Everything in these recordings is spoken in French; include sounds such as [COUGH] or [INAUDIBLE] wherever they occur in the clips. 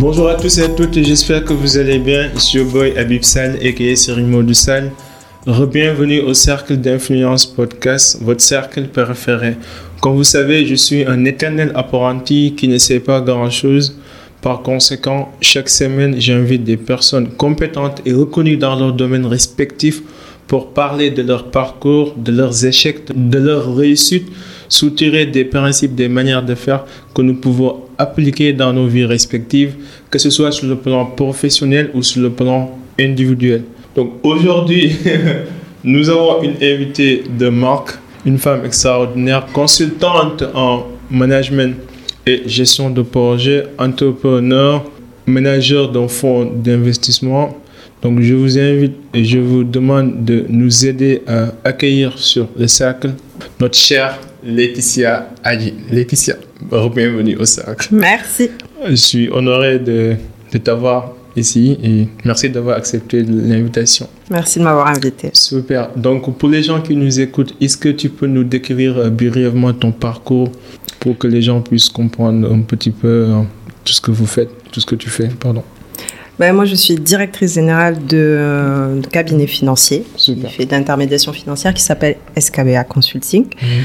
Bonjour à tous et à toutes, j'espère que vous allez bien. Ici your boy Abib Sal et Serimo du Sal. Bienvenue au Cercle d'Influence Podcast, votre cercle préféré. Comme vous savez, je suis un éternel apprenti qui ne sait pas grand-chose. Par conséquent, chaque semaine, j'invite des personnes compétentes et reconnues dans leur domaine respectif pour parler de leur parcours, de leurs échecs, de leurs réussites, soutirer des principes, des manières de faire que nous pouvons appliquer dans nos vies respectives, que ce soit sur le plan professionnel ou sur le plan individuel. Donc aujourd'hui, [LAUGHS] nous avons une invitée de marque, une femme extraordinaire, consultante en management et gestion de projet, entrepreneur, manager d'un fonds d'investissement. Donc je vous invite et je vous demande de nous aider à accueillir sur le cercle notre chère Laetitia Adi. Laetitia, bienvenue au cercle. Merci. Je suis honoré de, de t'avoir ici et merci d'avoir accepté l'invitation. Merci de m'avoir invité. Super. Donc pour les gens qui nous écoutent, est-ce que tu peux nous décrire euh, brièvement ton parcours pour que les gens puissent comprendre un petit peu euh, tout ce que vous faites, tout ce que tu fais, pardon? Ben, moi, je suis directrice générale de, euh, cabinet financier d'intermédiation financière qui s'appelle SKBA Consulting. Mhm.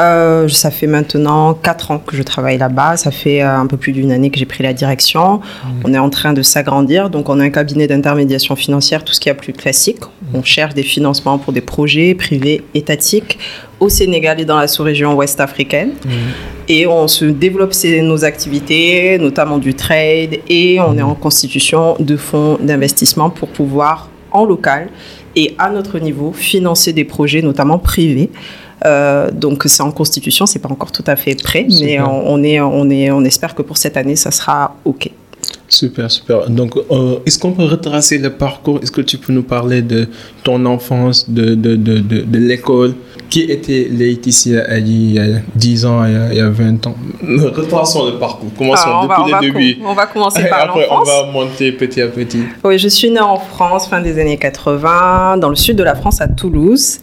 Euh, ça fait maintenant 4 ans que je travaille là-bas. Ça fait euh, un peu plus d'une année que j'ai pris la direction. On est en train de s'agrandir. Donc, on a un cabinet d'intermédiation financière, tout ce qui est plus classique. On cherche des financements pour des projets privés, étatiques, au Sénégal et dans la sous-région ouest africaine. Et on se développe nos activités, notamment du trade, et on est en constitution de fonds d'investissement pour pouvoir, en local et à notre niveau, financer des projets, notamment privés. Euh, donc c'est en constitution, c'est pas encore tout à fait prêt, mais on, on est, on est, on espère que pour cette année, ça sera ok. Super, super. Donc, euh, est-ce qu'on peut retracer le parcours? Est-ce que tu peux nous parler de ton enfance, de, de, de, de l'école? Qui était Laetitia Ali il y a 10 ans, il y a, il y a 20 ans? Retraçons le parcours. Commençons Alors, on, va, depuis on, le va début. com- on va commencer Et par [LAUGHS] après, on va monter petit à petit. Oui, je suis née en France, fin des années 80, dans le sud de la France, à Toulouse.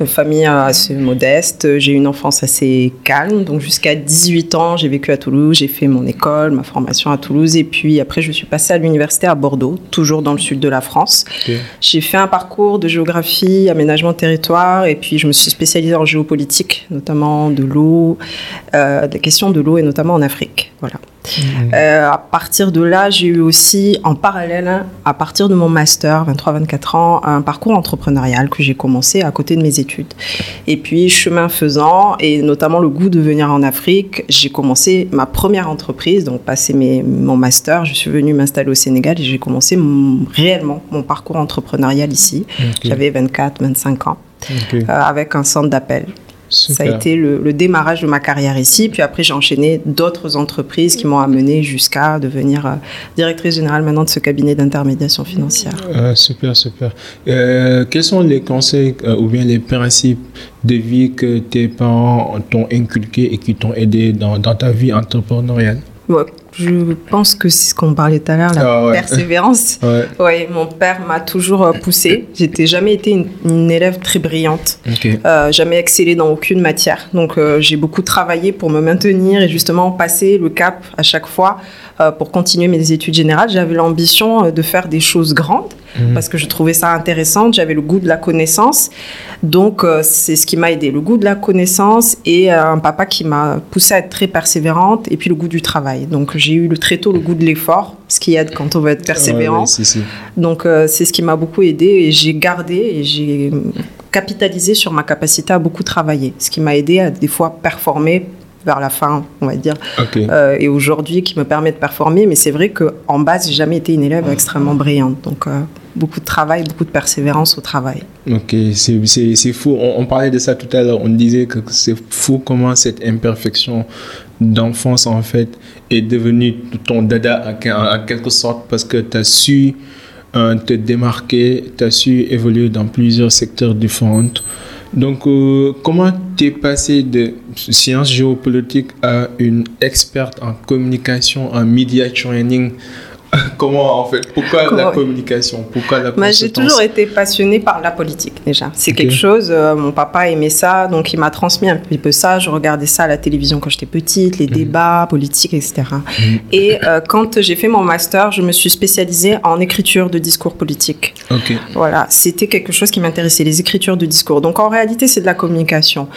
Une famille euh, assez modeste. J'ai eu une enfance assez calme. Donc, jusqu'à 18 ans, j'ai vécu à Toulouse. J'ai fait mon école, ma formation à Toulouse. Et puis, après, je suis passée à l'université à Bordeaux, toujours dans le sud de la France. J'ai fait un parcours de géographie, aménagement de territoire, et puis je me suis spécialisée en géopolitique, notamment de l'eau, euh, des questions de l'eau, et notamment en Afrique. Voilà. Euh, à partir de là, j'ai eu aussi en parallèle, à partir de mon master, 23-24 ans, un parcours entrepreneurial que j'ai commencé à côté de mes études. Et puis, chemin faisant, et notamment le goût de venir en Afrique, j'ai commencé ma première entreprise, donc passé mes, mon master, je suis venue m'installer au Sénégal et j'ai commencé mon- réellement mon parcours entrepreneurial ici. J'avais 24-25 ans, Euh, avec un centre d'appel. Ça a été le, le démarrage de ma carrière ici. Puis après, j'ai enchaîné d'autres entreprises qui m'ont amené jusqu'à devenir euh, directrice générale maintenant de ce cabinet d'intermédiation financière. Ah, super, super. Euh, quels sont les conseils euh, ou bien les principes de vie que tes parents t'ont inculqués et qui t'ont aidé dans, dans ta vie entrepreneuriale? Je pense que c'est ce qu'on parlait tout à l'heure, la Ah ouais. persévérance. [LAUGHS] Ouais. Oui, mon père m'a toujours euh, poussée. J'étais jamais été une, une élève très brillante. Euh, jamais excellé dans aucune matière. Donc euh, j'ai beaucoup travaillé pour me maintenir et justement passer le cap à chaque fois pour continuer mes études générales. J'avais l'ambition euh, de faire des choses grandes Mhm. parce que je trouvais ça intéressant. J'avais le goût de la connaissance. Donc euh, c'est ce qui m'a aidé, le goût de la connaissance et euh, un papa qui m'a poussé à être très persévérante et puis le goût du travail. Donc j'ai eu le, très tôt le goût de l'effort, ce qui aide quand on veut être persévérant. Ouais, ouais, si, si. Donc euh, c'est ce qui m'a beaucoup aidé et j'ai gardé et j'ai euh, capitalisé sur ma capacité à beaucoup travailler, ce qui m'a aidé à des fois performer vers la fin, on va dire. Euh, et aujourd'hui qui me permet de performer. Mais c'est vrai que en base, j'ai jamais été une élève extrêmement brillante. Donc euh, beaucoup de travail, beaucoup de persévérance au travail. Ok, c'est- fou. On, on parlait de ça tout à l'heure. On disait que c'est fou comment cette imperfection d'enfance, en fait, est devenue ton dada en quelque sorte parce que tu as su euh, te démarquer, tu as su évoluer dans plusieurs secteurs différents. Donc, euh, comment tu es passé de sciences géopolitiques à une experte en communication, en media training? [LAUGHS] Comment en fait Pourquoi la communication? Pourquoi la Moi, J'ai toujours été passionnée par la politique déjà. C'est quelque chose, euh, mon papa aimait ça, donc il m'a transmis un petit peu ça. Je regardais ça à la télévision quand j'étais petite, les mhm. débats politiques, etc. Mhm. Et euh, quand j'ai fait mon master, je me suis spécialisée en écriture de discours Voilà, c'était quelque chose qui m'intéressait, les écritures de discours. Donc en réalité, c'est de la communication.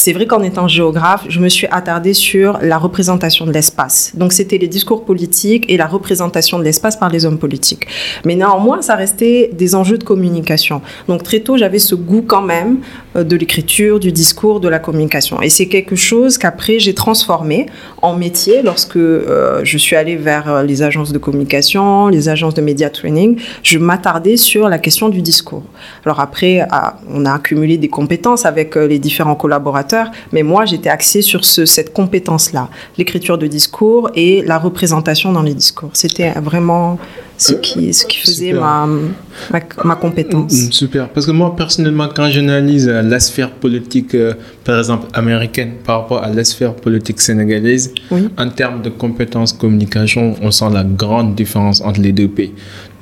C'est vrai qu'en étant géographe, je me suis attardée sur la représentation de l'espace. Donc c'était les discours politiques et la représentation de l'espace par les hommes politiques. Mais néanmoins, ça restait des enjeux de communication. Donc très tôt, j'avais ce goût quand même euh, de l'écriture, du discours, de la communication. Et c'est quelque chose qu'après j'ai transformé en métier lorsque euh, je suis allée vers euh, les agences de communication, les agences de média training. Je m'attardais sur la question du discours. Alors après, ah, on a accumulé des compétences avec les différents collaborateurs mais moi j'étais axée sur cette compétence-là, l'écriture de discours et la représentation dans les discours. C'était vraiment ce qui, ce qui faisait ma, ma, compétence. Mm, super, parce que moi personnellement, quand j'analyse euh, la sphère politique, euh, par exemple américaine, par rapport à la sphère politique sénégalaise, en termes de compétences communication, on sent la grande différence entre les deux pays.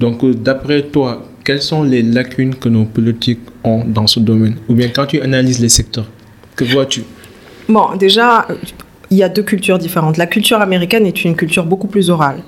Donc, euh, d'après toi, quelles sont les lacunes que nos politiques ont dans ce domaine? Ou bien quand tu analyses les secteurs? Que vois-tu? Bon, déjà, il y a deux cultures différentes. La culture américaine est une culture beaucoup plus orale.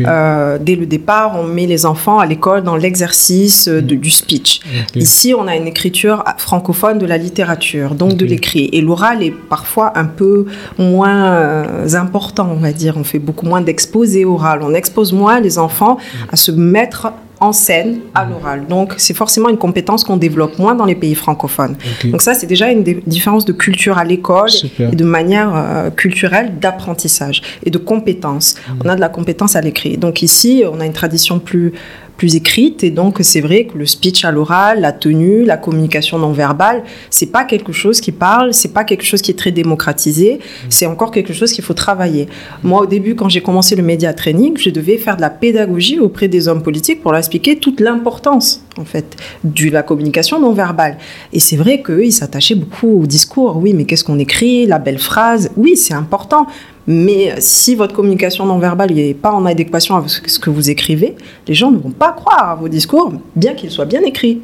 Euh, dès le départ, on met les enfants à l'école dans l'exercice euh, du speech. Ici, on a une écriture francophone de la littérature, donc de l'écrit. Et l'oral est parfois un peu moins euh, important, on va dire. On fait beaucoup moins d'exposés oral. On expose moins les enfants à se mettre en scène à l'oral. Donc, c'est forcément une compétence qu'on développe moins dans les pays francophones. Donc, ça, c'est déjà une différence de culture à l'école et de manière euh, culturelle d'apprentissage et de compétences. Mm. On a de la compétence à l'écrit. Donc, ici, on a une tradition plus plus écrite. Et donc, c'est vrai que le speech à l'oral, la tenue, la communication non verbale, c'est pas quelque chose qui parle, c'est pas quelque chose qui est très démocratisé, c'est encore quelque chose qu'il faut travailler. Moi, au début, quand j'ai commencé le média training, je devais faire de la pédagogie auprès des hommes politiques pour leur expliquer toute l'importance, en fait, de la communication non verbale. Et c'est vrai qu'eux, ils s'attachaient beaucoup au discours. Oui, mais qu'est-ce qu'on écrit? La belle phrase? Oui, c'est important. Mais si votre communication non verbale n'est pas en adéquation avec ce que vous écrivez, les gens ne vont pas croire à vos discours, bien qu'ils soient bien écrits.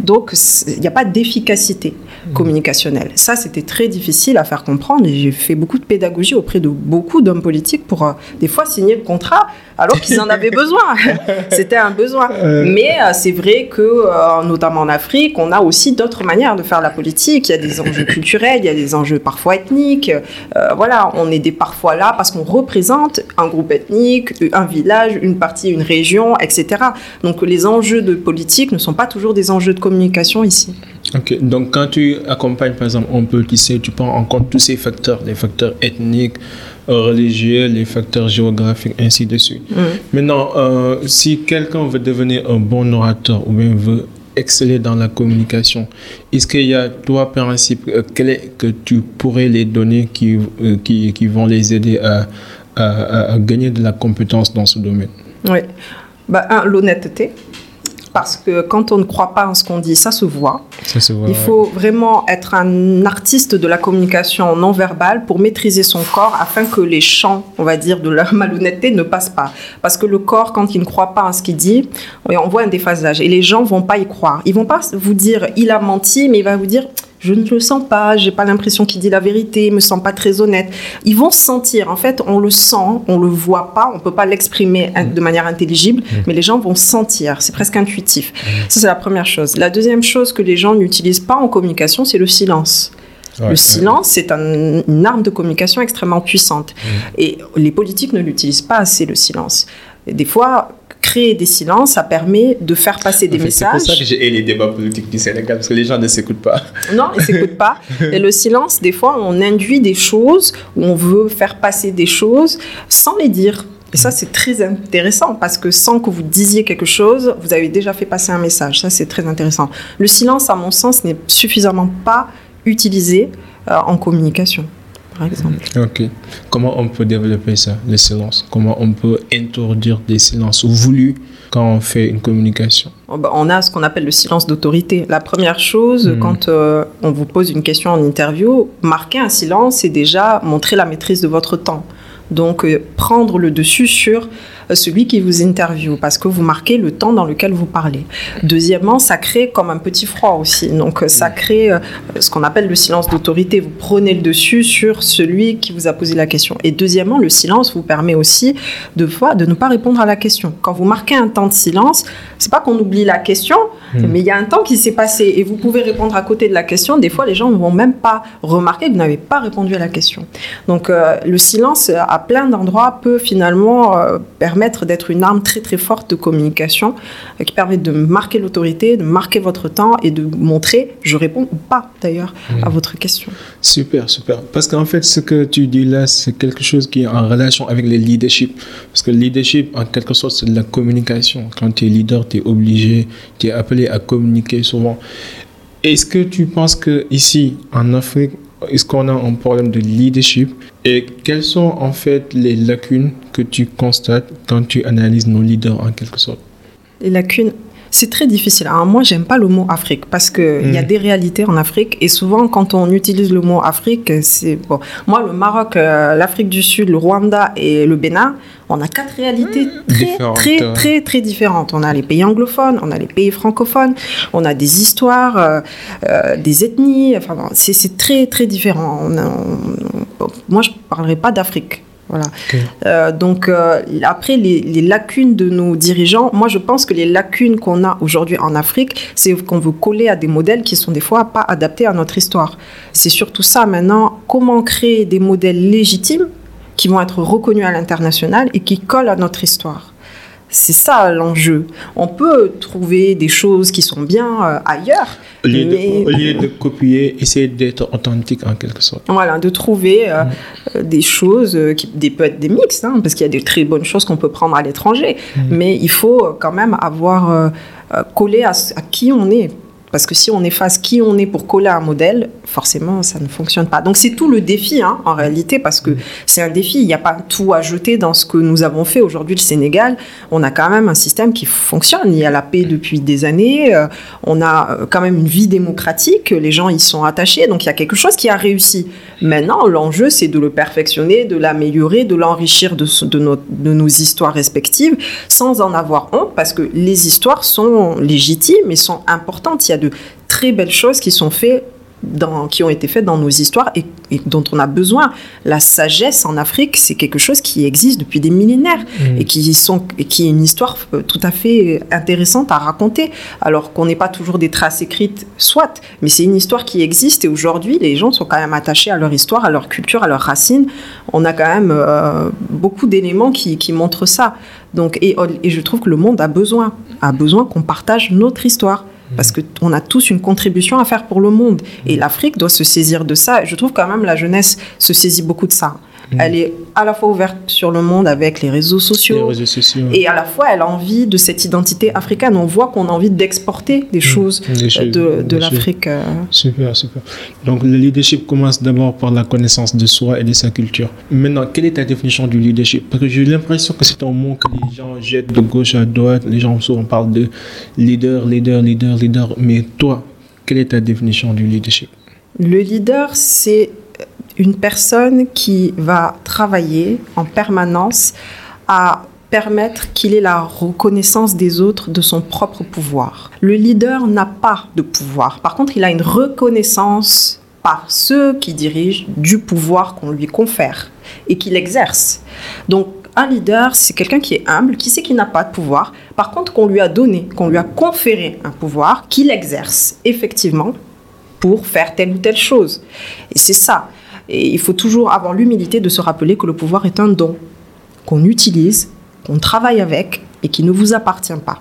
Donc, il n'y a pas d'efficacité mmh. communicationnelle. Ça, c'était très difficile à faire comprendre et j'ai fait beaucoup de pédagogie auprès de beaucoup d'hommes politiques pour, euh, des fois, signer le contrat alors qu'ils en avaient besoin. [LAUGHS] C'était un besoin. Mais euh, c'est vrai que, euh, notamment en Afrique, on a aussi d'autres manières de faire la politique. Il y a des enjeux culturels, il y a des enjeux parfois ethniques. voilà, on est des parfois là parce qu'on représente un groupe ethnique, un village, une partie, une région, etc. Donc les enjeux de politique ne sont pas toujours des enjeux de communication ici. Ok, donc quand tu accompagnes par exemple un politicien, tu prends en compte tous ces facteurs, les facteurs ethniques, religieux, les facteurs géographiques, ainsi de suite. Mm. Maintenant, euh, si quelqu'un veut devenir un bon orateur ou bien veut exceller dans la communication, est-ce qu'il y a trois principes euh, clés que tu pourrais les donner qui, euh, qui, qui vont les aider à, à, gagner de la compétence dans ce domaine? Oui. Bah, un, l'honnêteté parce que quand on ne croit pas en ce qu'on dit, ça se voit. Il faut vraiment être un artiste de la communication non verbale pour maîtriser son corps afin que les champs, on va dire, de la [LAUGHS] malhonnêteté ne passent pas. Parce que le corps, quand il ne croit pas en ce qu'il dit, on voit un déphasage et les gens vont pas y croire. Ils vont pas vous dire il a menti, mais il va vous dire je ne le sens pas, j'ai pas l'impression qu'il dit la vérité, il me sent pas très honnête. Ils vont sentir, en fait, on le sent, on le voit pas, on peut pas l'exprimer de manière intelligible, mm. mais les gens vont sentir, c'est presque intuitif. Mm. Ça, c'est la première chose. La deuxième chose que les gens n'utilisent pas en communication, c'est le silence. le silence, c'est une arme de communication extrêmement puissante. Mm. Et les politiques ne l'utilisent pas assez, le silence. des fois, créer des silences, ça permet de faire passer des messages. C'est pour ça que j'ai les débats politiques du Sénégal, parce que les gens ne s'écoutent pas. Non, ils ne s'écoutent pas. Et le silence, des fois, on induit des choses, ou on veut faire passer des choses sans les dire. Et ça, c'est très intéressant parce que sans que vous disiez quelque chose, vous avez déjà fait passer un message. Ça, c'est très intéressant. Le silence, à mon sens, n'est suffisamment pas utilisé euh, en communication par exemple. Ok. Comment on peut développer ça, le silence Comment on peut introduire des silences voulus quand on fait une communication? Oh, bah, On a ce qu'on appelle le silence d'autorité. La première chose, hmm. quand euh, on vous pose une question en interview, marquer un silence, c'est déjà montrer la maîtrise de votre temps. Donc, euh, prendre le dessus sur euh, celui qui vous interviewe parce que vous marquez le temps dans lequel vous parlez. Deuxièmement, ça crée comme un petit froid aussi. Donc, euh, ça crée ce qu'on appelle le silence d'autorité. Vous prenez le dessus sur celui qui vous a posé la question. Et deuxièmement, le silence vous permet aussi de de ne pas répondre à la question. Quand vous marquez un temps de silence, c'est pas qu'on oublie la question, hmm. mais il y a un temps qui s'est passé et vous pouvez répondre à côté de la question. Des fois, les gens ne vont même pas remarquer que vous n'avez pas répondu à la question. Donc, le silence à plein d'endroits peut finalement euh, permettre d'être une arme très très forte de communication euh, qui permet de marquer l'autorité, de marquer votre temps et de montrer je réponds ou pas d'ailleurs à mmh. votre question. Super, super. Parce qu'en fait, ce que tu dis là, c'est quelque chose qui est en relation avec le leadership. Parce que le leadership, en quelque sorte, c'est de la communication. Quand tu es leader, tu es obligé, tu es appelé à communiquer souvent. Est-ce que tu penses que ici, en Afrique, est-ce qu'on a un problème de leadership? Et quelles sont en fait les lacunes que tu constates quand tu analyses nos leaders en quelque sorte? Les lacunes, c'est très difficile. Alors moi, j'aime pas le mot Afrique parce que il y a hmm. des réalités en Afrique et souvent quand on utilise le mot Afrique, c'est bon. Moi, le Maroc, euh, l'Afrique du Sud, le Rwanda et le Bénin, on a quatre réalités hmm. très, très, très, très différentes. On a les pays anglophones, on a les pays francophones, on a des histoires, euh, euh, des ethnies. Enfin, c'est très, très différent. moi, je parlerai pas d'Afrique. Voilà. Euh, donc euh, après les, lacunes de nos dirigeants, moi je pense que les lacunes qu'on a aujourd'hui en Afrique, c'est qu'on veut coller à des modèles qui sont des fois pas adaptés à notre histoire. C'est surtout ça maintenant. Comment créer des modèles légitimes qui vont être reconnus à l'international et qui collent à notre histoire. C'est ça l'enjeu. On peut trouver des choses qui sont bien euh, ailleurs. Au lieu, de, copier, essayer d'être authentique en quelque sorte. Voilà, de trouver euh, mm. des choses euh, qui des, peut être des mix, hein, parce qu'il y a des très bonnes choses qu'on peut prendre à l'étranger. Mm. Mais il faut quand même avoir collé à, à qui on est parce que si on efface qui on est pour coller un modèle, forcément, ça ne fonctionne pas. Donc c'est tout le défi, hein, en réalité, parce que c'est un défi. Il n'y a pas tout à jeter dans ce que nous avons fait aujourd'hui. Le Sénégal, on a quand même un système qui fonctionne. Il y a la paix depuis des années. Euh, on a euh, quand même une vie démocratique. Les gens y sont attachés. Donc il y a quelque chose qui a réussi. Maintenant, l'enjeu, c'est de le perfectionner, de l'améliorer, de l'enrichir de, nos histoires respectives, sans en avoir honte, parce que les histoires sont légitimes et sont importantes. Il y a de très belles choses qui sont faites dans, qui ont été faites dans nos histoires et, dont on a besoin. La sagesse en Afrique, c'est quelque chose qui existe depuis des millénaires mmh. et, qui sont, et qui est une histoire euh, tout à fait intéressante à raconter. Alors qu'on n'ait pas toujours des traces écrites, soit, mais c'est une histoire qui existe et aujourd'hui, les gens sont quand même attachés à leur histoire, à leur culture, à leurs racines. On a quand même euh, beaucoup d'éléments qui, qui, montrent ça. Donc, et, et je trouve que le monde a besoin, a besoin qu'on partage notre histoire parce qu'on a tous une contribution à faire pour le monde. Et l'Afrique doit se saisir de ça. Je trouve quand même la jeunesse se saisit beaucoup de ça. Mm. Elle est à la fois ouverte sur le monde avec les réseaux sociaux, et à la fois elle a envie de cette identité africaine. On voit qu'on a envie d'exporter des, mm. choses de, de l'Afrique. Euh. Super, super. Donc le leadership commence d'abord par la connaissance de soi et de sa culture. Maintenant, quelle est ta définition du leadership? Parce que j'ai l'impression que c'est un mot que les gens jettent de gauche à droite. Les gens souvent parlent de leader, leader, leader, leader. Mais toi, quelle est ta définition du leadership? Le leader, c'est une personne qui va travailler en permanence à permettre qu'il ait la reconnaissance des autres de son propre pouvoir. Le leader n'a pas de pouvoir. Par contre, il a une reconnaissance par ceux qui dirigent du pouvoir qu'on lui confère et qu'il exerce. Donc, un leader, c'est quelqu'un qui est humble, qui sait qu'il n'a pas de pouvoir. Par contre, qu'on lui a donné, qu'on lui a conféré un pouvoir, qu'il exerce effectivement pour faire telle ou telle chose. Et c'est ça. Et il faut toujours avoir l'humilité de se rappeler que le pouvoir est un don qu'on utilise, qu'on travaille avec et qui ne vous appartient pas.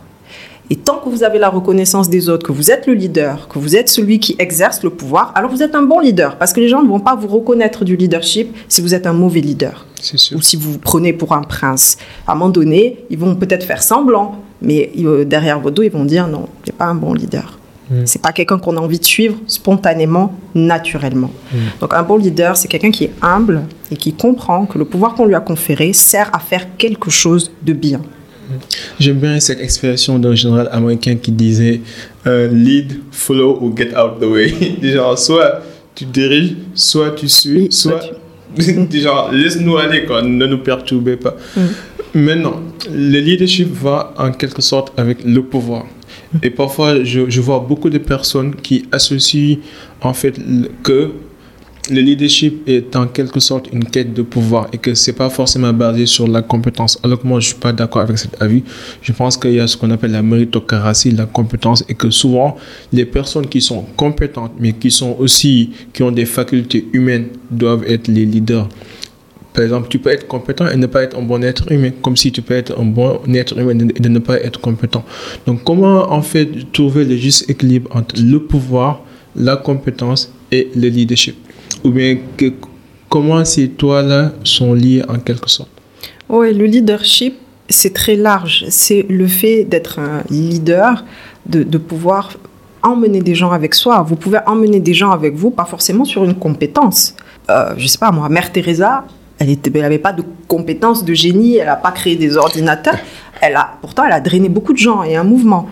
Et tant que vous avez la reconnaissance des autres, que vous êtes le leader, que vous êtes celui qui exerce le pouvoir, alors vous êtes un bon leader. Parce que les gens ne vont pas vous reconnaître du leadership si vous êtes un mauvais leader. Ou si vous vous prenez pour un prince. À un moment donné, ils vont peut-être faire semblant, mais euh, derrière vos dos, ils vont dire non, n'est pas un bon leader. Mm. C'est pas quelqu'un qu'on a envie de suivre spontanément, naturellement. Mm. Donc un bon leader, c'est quelqu'un qui est humble et qui comprend que le pouvoir qu'on lui a conféré sert à faire quelque chose de bien. Mm. J'aime bien cette expression d'un général américain qui disait euh, lead, follow ou get out the way. [LAUGHS] Genre, soit tu diriges, soit tu suis, soit, [LAUGHS] Déjà, laisse-nous aller, quoi. ne nous perturbez pas. Maintenant, le leadership va en quelque sorte avec le pouvoir. Et parfois, je, vois beaucoup de personnes qui associent en fait que le leadership est en quelque sorte une quête de pouvoir et que c'est pas forcément basé sur la compétence. Alors que moi, je suis pas d'accord avec cet avis. Je pense qu'il y a ce qu'on appelle la méritocratie, la compétence et que souvent, les personnes qui sont compétentes, mais qui sont aussi, qui ont des facultés humaines, doivent être les leaders. Par exemple, tu peux être compétent et ne pas être un bon être humain, comme si tu peux être un bon être humain et de ne pas être compétent. Donc, comment en fait trouver le juste équilibre entre le pouvoir, la compétence et le leadership? Ou bien comment ces toits-là sont liés en quelque sorte? Oui, le leadership, c'est très large. C'est le fait d'être un leader, de, de pouvoir emmener des gens avec soi. Vous pouvez emmener des gens avec vous, pas forcément sur une compétence. Euh, je sais pas, moi, Mère Teresa, elle n'avait pas de compétences de génie, elle n'a pas créé des ordinateurs. Elle a, pourtant, elle a drainé beaucoup de gens et un mouvement.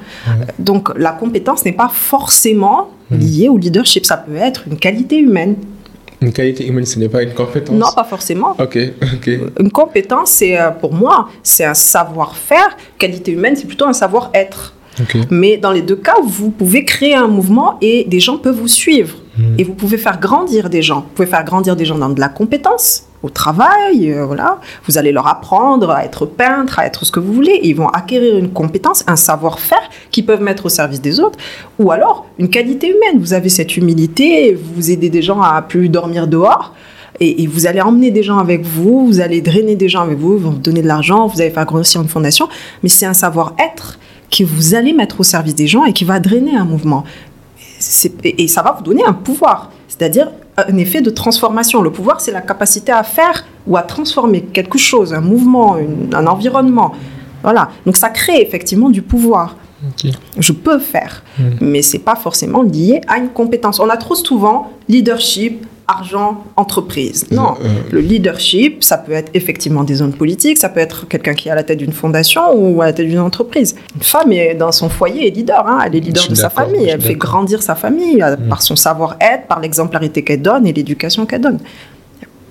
Donc, la compétence n'est pas forcément liée au leadership. Ça peut être une qualité humaine. Une qualité humaine, ce n'est pas une compétence? Non, pas forcément. Ok, ok. Une compétence, c'est euh, pour moi, c'est un savoir-faire. Qualité humaine, c'est plutôt un savoir-être. Mais dans les deux cas, vous pouvez créer un mouvement et des gens peuvent vous suivre. Et vous pouvez faire grandir des gens. Vous pouvez faire grandir des gens dans de la compétence, au travail, euh, voilà. Vous allez leur apprendre à être peintre, à être ce que vous voulez. Ils vont acquérir une compétence, un savoir-faire qu'ils peuvent mettre au service des autres. Ou alors, une qualité humaine. Vous avez cette humilité, vous aidez des gens à plus dormir dehors. Et, vous allez emmener des gens avec vous, vous allez drainer des gens avec vous, vous donner de l'argent, vous allez faire grossir une fondation. Mais c'est un savoir-être que vous allez mettre au service des gens et qui va drainer un mouvement. Et ça va vous donner un pouvoir, c'est-à-dire un effet de transformation. Le pouvoir, c'est la capacité à faire ou à transformer quelque chose, un mouvement, une- un environnement. Voilà. Donc ça crée effectivement du pouvoir. Je peux faire, Mm. mais c'est pas forcément lié à une compétence. On a trop souvent leadership, argent, entreprise. Non, Euh, le leadership, ça peut être effectivement des zones politiques, ça peut être quelqu'un qui est à la tête d'une fondation ou à la tête d'une entreprise. Une femme est dans son foyer est leader, hein, elle est leader de sa famille, elle fait grandir sa famille euh, Mm. par son savoir-être, par l'exemplarité qu'elle donne et l'éducation qu'elle donne.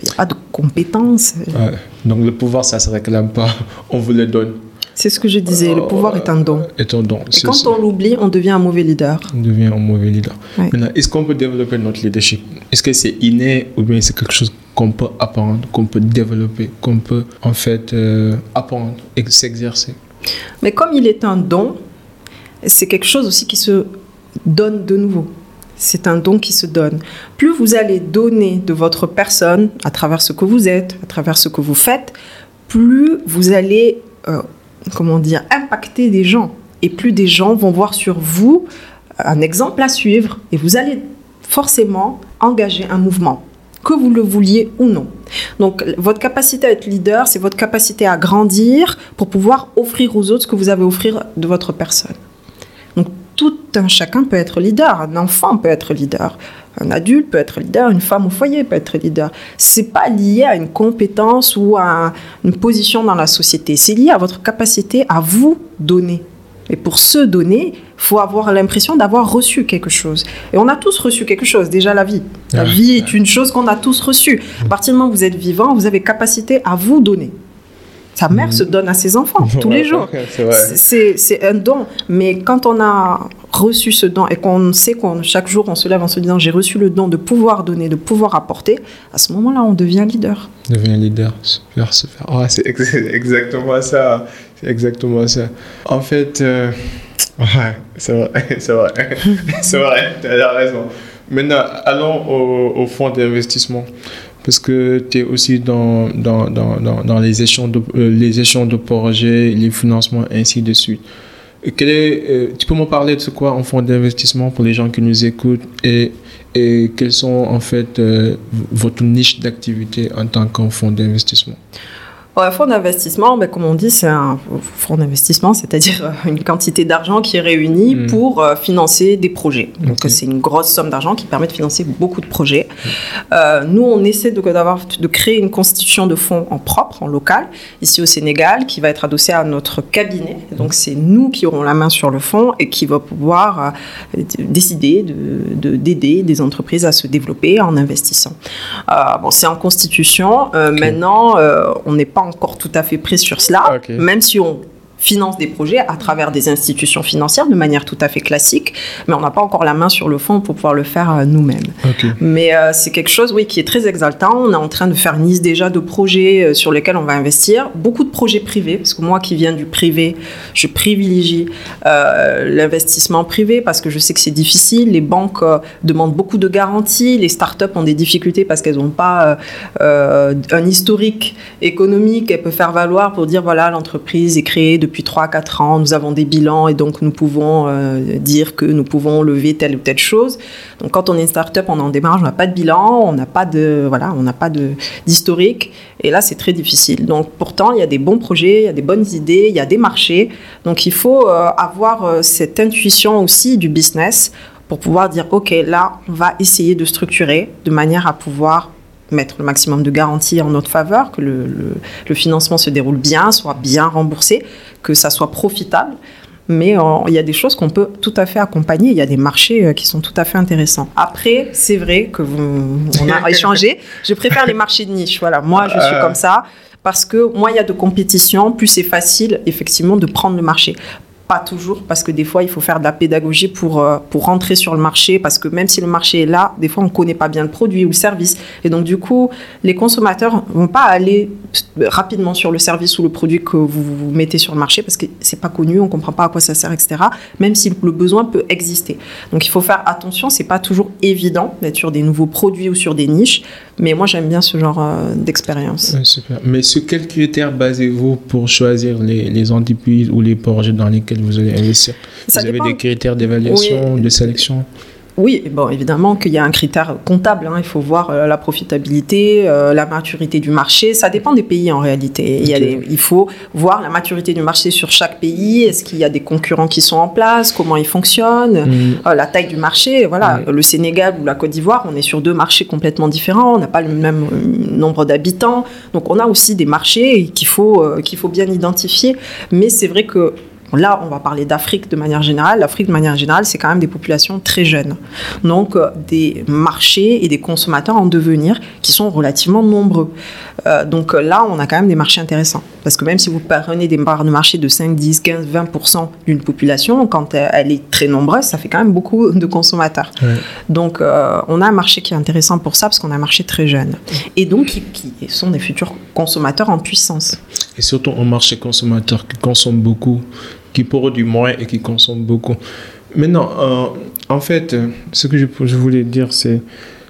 Il n'y a pas de compétences. Ouais. Donc le pouvoir, ça se réclame pas, [LAUGHS] on vous le donne. C'est ce que je disais, le pouvoir est un don. Est un don. Et quand ça. on l'oublie, on devient un mauvais leader. On devient un mauvais leader. Ouais. Maintenant, est-ce qu'on peut développer notre leadership? Est-ce que c'est inné ou bien c'est quelque chose qu'on peut apprendre, qu'on peut développer, qu'on peut en fait euh, apprendre et s'exercer? Mais comme il est un don, c'est quelque chose aussi qui se donne de nouveau. C'est un don qui se donne. Plus vous allez donner de votre personne à travers ce que vous êtes, à travers ce que vous faites, plus vous allez, euh, comment dire, impacter des gens. Et plus des gens vont voir sur vous un exemple à suivre. Et vous allez forcément engager un mouvement, que vous le vouliez ou non. Donc, votre capacité à être leader, c'est votre capacité à grandir pour pouvoir offrir aux autres ce que vous avez à offrir de votre personne. Donc, tout un chacun peut être leader. Un enfant peut être leader. Un adulte peut être leader. Une femme au foyer peut être leader. C'est pas lié à une compétence ou à une position dans la société. C'est lié à votre capacité à vous donner. Et pour se donner, faut avoir l'impression d'avoir reçu quelque chose. Et on a tous reçu quelque chose, déjà la vie. La Ouais. vie est une chose qu'on a tous reçue. À partir du moment où vous êtes vivant, vous avez capacité à vous donner. Sa mère se donne à ses enfants [LAUGHS] tous les jours. C'est un don. Mais quand on a reçu ce don et qu'on sait qu'on chaque jour on se lève en se disant j'ai reçu le don de pouvoir donner, de pouvoir apporter, à ce moment-là on devient leader. Devient leader, super, super. Ah, c'est ex- c'est exactement ça. C'est exactement ça. En fait, euh, ouais, c'est vrai, [LAUGHS] c'est vrai, [LAUGHS] c'est vrai, tu as raison. Maintenant, allons au, au fonds d'investissement. Parce que tu es aussi dans, dans, dans, dans, les, échanges de, euh, les échanges de projets, les financements, ainsi de suite. Quel est, euh, tu peux me parler de ce quoi en fonds d'investissement pour les gens qui nous écoutent et, et quelles sont en fait euh, votre niche d'activité en tant qu'en fonds d'investissement? Un fonds d'investissement, ben, comme on dit, c'est un fonds d'investissement, c'est-à-dire euh, une quantité d'argent qui est réunie Mm. pour euh, financer des projets. Donc c'est une grosse somme d'argent qui permet de financer beaucoup de projets. Euh, nous, on essaie de, de créer une constitution de fonds en propre, en local, ici au Sénégal, qui va être adossée à notre cabinet. Donc c'est nous qui aurons la main sur le fonds et qui va pouvoir euh, décider de, de- d'aider des entreprises à se développer en investissant. Bon, c'est en constitution. Maintenant, on n'est pas encore tout à fait prêt sur cela, même si on finance des projets à travers des institutions financières de manière tout à fait classique, mais on n'a pas encore la main sur le fond pour pouvoir le faire euh, nous-mêmes. Mais euh, c'est quelque chose, oui, qui est très exaltant. On est en train de faire une liste déjà de projets euh, sur lesquels on va investir. Beaucoup de projets privés, parce que moi qui viens du privé, je privilégie euh, l'investissement privé parce que je sais que c'est difficile. Les banques euh, demandent beaucoup de garanties. Les startups ont des difficultés parce qu'elles n'ont pas un historique économique qu'elles peuvent faire valoir pour dire voilà, l'entreprise est créée depuis 3-4 ans, nous avons des bilans et donc nous pouvons euh, dire que nous pouvons lever telle ou telle chose. Donc quand on est une start-up, on en démarrage, on n'a pas de bilan, on n'a pas de voilà, on n'a pas d'historique et là c'est très difficile. Donc pourtant, il y a des bons projets, il y a des bonnes idées, il y a des marchés. Donc il faut euh, avoir euh, cette intuition aussi du business pour pouvoir dire OK, là, on va essayer de structurer de manière à pouvoir mettre le maximum de garanties en notre faveur, que le, le- le financement se déroule bien, soit bien remboursé, que ça soit profitable. Mais euh, il y a des choses qu'on peut tout à fait accompagner. Il y a des marchés euh, qui sont tout à fait intéressants. Après, c'est vrai que vous, on a [LAUGHS] échangé. Je préfère les marchés de niche. Voilà, moi, je suis Euh. comme ça parce que moins il y a de compétition, plus c'est facile effectivement de prendre le marché. Pas toujours, parce que des fois, il faut faire de la pédagogie pour, euh, pour rentrer sur le marché, parce que même si le marché est là, des fois, on ne connaît pas bien le produit ou le service. Et donc, du coup, les consommateurs vont pas aller rapidement sur le service ou le produit que vous, vous mettez sur le marché, parce que c'est pas connu, on ne comprend pas à quoi ça sert, etc. Même si le besoin peut exister. Donc, il faut faire attention, c'est pas toujours évident d'être sur des nouveaux produits ou sur des niches, mais moi, j'aime bien ce genre euh, d'expérience. Ouais, super. Mais sur quels critères basez-vous pour choisir les, les entreprises ou les projets dans lesquels vous allez investir? Ça Vous avez dépend. des critères d'évaluation, de sélection? Oui, bon, évidemment qu'il y a un critère comptable. hein. Il faut voir euh, la profitabilité, euh, la maturité du marché. Ça dépend des pays en réalité. Il, y a Ok. des- il faut voir la maturité du marché sur chaque pays. Est-ce qu'il y a des concurrents qui sont en place? Comment ils fonctionnent? Mm. Euh, La taille du marché. Voilà, le Sénégal ou la Côte d'Ivoire, on est sur deux marchés complètement différents. On n'a pas le même nombre d'habitants. Donc, on a aussi des marchés qu'il faut, qu'il faut bien identifier. Mais c'est vrai que Là, on va parler d'Afrique de manière générale. L'Afrique, de manière générale, c'est quand même des populations très jeunes. Donc, euh, des marchés et des consommateurs en devenir qui sont relativement nombreux. Euh, donc euh, là, on a quand même des marchés intéressants. Parce que même si vous prenez des parts de marché de 5, 10, 15, 20% d'une population, quand elle est très nombreuse, ça fait quand même beaucoup de consommateurs. Ouais. Donc, euh, on a un marché qui est intéressant pour ça, parce qu'on a un marché très jeune. Et donc, qui, qui sont des futurs consommateurs en puissance. Et surtout un marché consommateur qui consomme beaucoup, qui produit moins et qui consomme beaucoup. Maintenant, euh, en fait, euh, ce que je, je voulais dire, c'est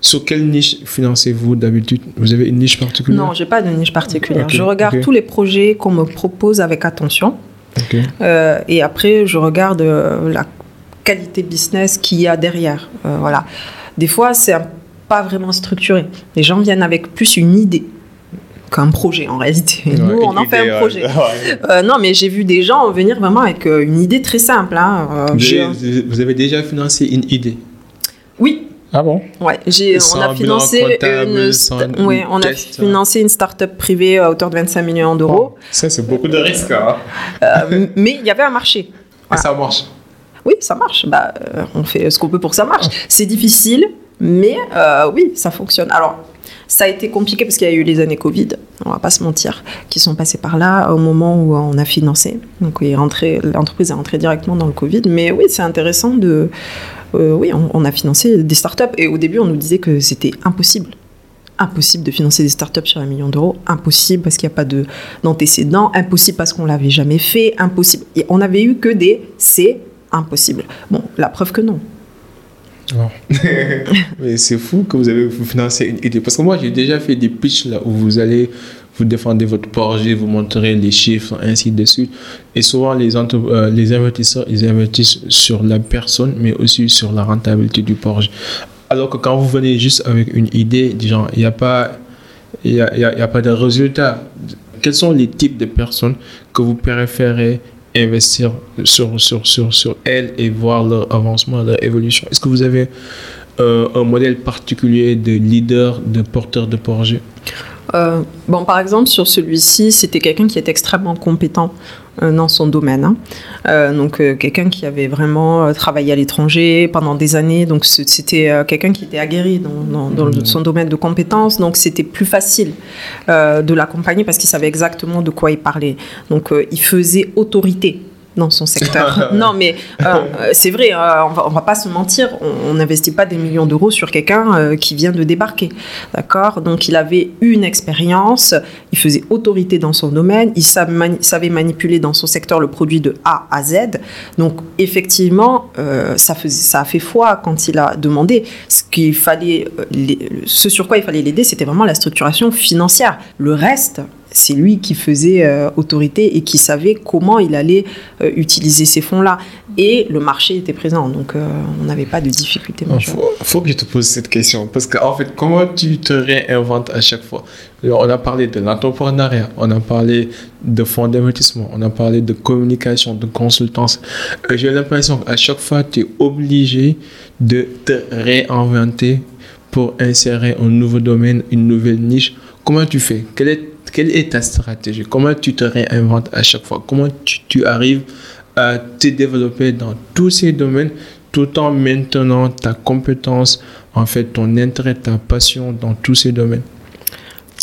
sur quelle niche financez-vous d'habitude? Vous avez une niche particulière? Non, j'ai pas de niche particulière. Je regarde tous les projets qu'on me propose avec attention. Euh, et après, je regarde euh, la qualité business qu'il y a derrière. Voilà. Des fois, c'est pas vraiment structuré. Les gens viennent avec plus une idée qu'un projet en réalité. Et Nous, Ouais, on en fait un ouais. projet. [LAUGHS] Ouais. Euh, non, mais j'ai vu des gens venir vraiment avec euh, une idée très simple. hein. Euh, Vous avez, vous avez déjà financé une idée? Oui, Ah bon? Ouais, j'ai, on a financé une, sans sta- ouais, on a financé une start-up privée à hauteur de 25 millions d'euros. Ça, c'est beaucoup de risques. hein. Euh, mais il y avait un marché. Et Voilà. ça marche. Oui, ça marche. Bah, euh, on fait ce qu'on peut pour que ça marche. C'est difficile, mais euh, oui, ça fonctionne. Alors, ça a été compliqué parce qu'il y a eu les années Covid, on va pas se mentir, qui sont passées par là au moment où on a financé. Donc, rentré- l'entreprise est rentrée directement dans le Covid. Mais oui, c'est intéressant de. euh, oui, on, a financé des startups et au début, on nous disait que c'était impossible. Impossible de financer des startups sur un million d'euros. Impossible parce qu'il n'y a pas de, d'antécédents. Impossible parce qu'on l'avait jamais fait. Impossible. Et on avait eu que des c'est impossible. Bon, la preuve que non. [LAUGHS] Mais c'est fou que vous avez financé une idée. Parce que moi, j'ai déjà fait des pitchs là où vous allez, vous défendez votre projet, vous montrez les chiffres, ainsi de suite. Et souvent, les, euh, les investisseurs, ils investissent sur la personne, mais aussi sur la rentabilité du projet. Alors que quand vous venez juste avec une idée, il n'y a pas, y a, y y a pas de résultat. quels sont les types de personnes que vous préférez investir sur, sur, elles et voir leur avancement, leur évolution. Est-ce que vous avez euh, un modèle particulier de leader, de porteur de projet? Euh, bon, par exemple, sur celui-ci, c'était quelqu'un qui est extrêmement compétent dans son domaine. Hein. Euh, donc, quelqu'un qui avait vraiment travaillé à l'étranger pendant des années. Donc, c'était quelqu'un qui était aguerri dans, dans, mmh. son domaine de compétences. Donc, c'était plus facile de l'accompagner parce qu'il savait exactement de quoi il parlait. Donc, il faisait autorité dans son secteur. [LAUGHS] non, mais euh, euh, c'est vrai, euh, on, va, va pas se mentir, on n'investit pas des millions d'euros sur quelqu'un qui vient de débarquer. D'accord? Donc, il avait une expérience, il faisait autorité dans son domaine, il savait manipuler dans son secteur le produit de A à Z. Donc, effectivement, ça, faisait, ça a fait foi quand il a demandé. Ce, qu'il fallait, ce sur quoi il fallait l'aider, c'était vraiment la structuration financière. Le reste, c'est lui qui faisait euh, autorité et qui savait comment il allait euh, utiliser ces fonds-là. Et le marché était présent, donc euh, on n'avait pas de difficulté Il faut, que je te pose cette question, parce qu'en fait, comment tu te réinventes à chaque fois? On a parlé de l'entrepreneuriat, on a parlé de fonds d'investissement, on a parlé de communication, de consultance. J'ai l'impression qu'à chaque fois, tu es obligé de te réinventer pour insérer un nouveau domaine, une nouvelle niche. Comment tu fais? Quelle est quelle est ta stratégie? Comment tu te réinventes à chaque fois? Comment tu, arrives à te développer dans tous ces domaines tout en maintenant ta compétence, en fait, ton intérêt, ta passion dans tous ces domaines?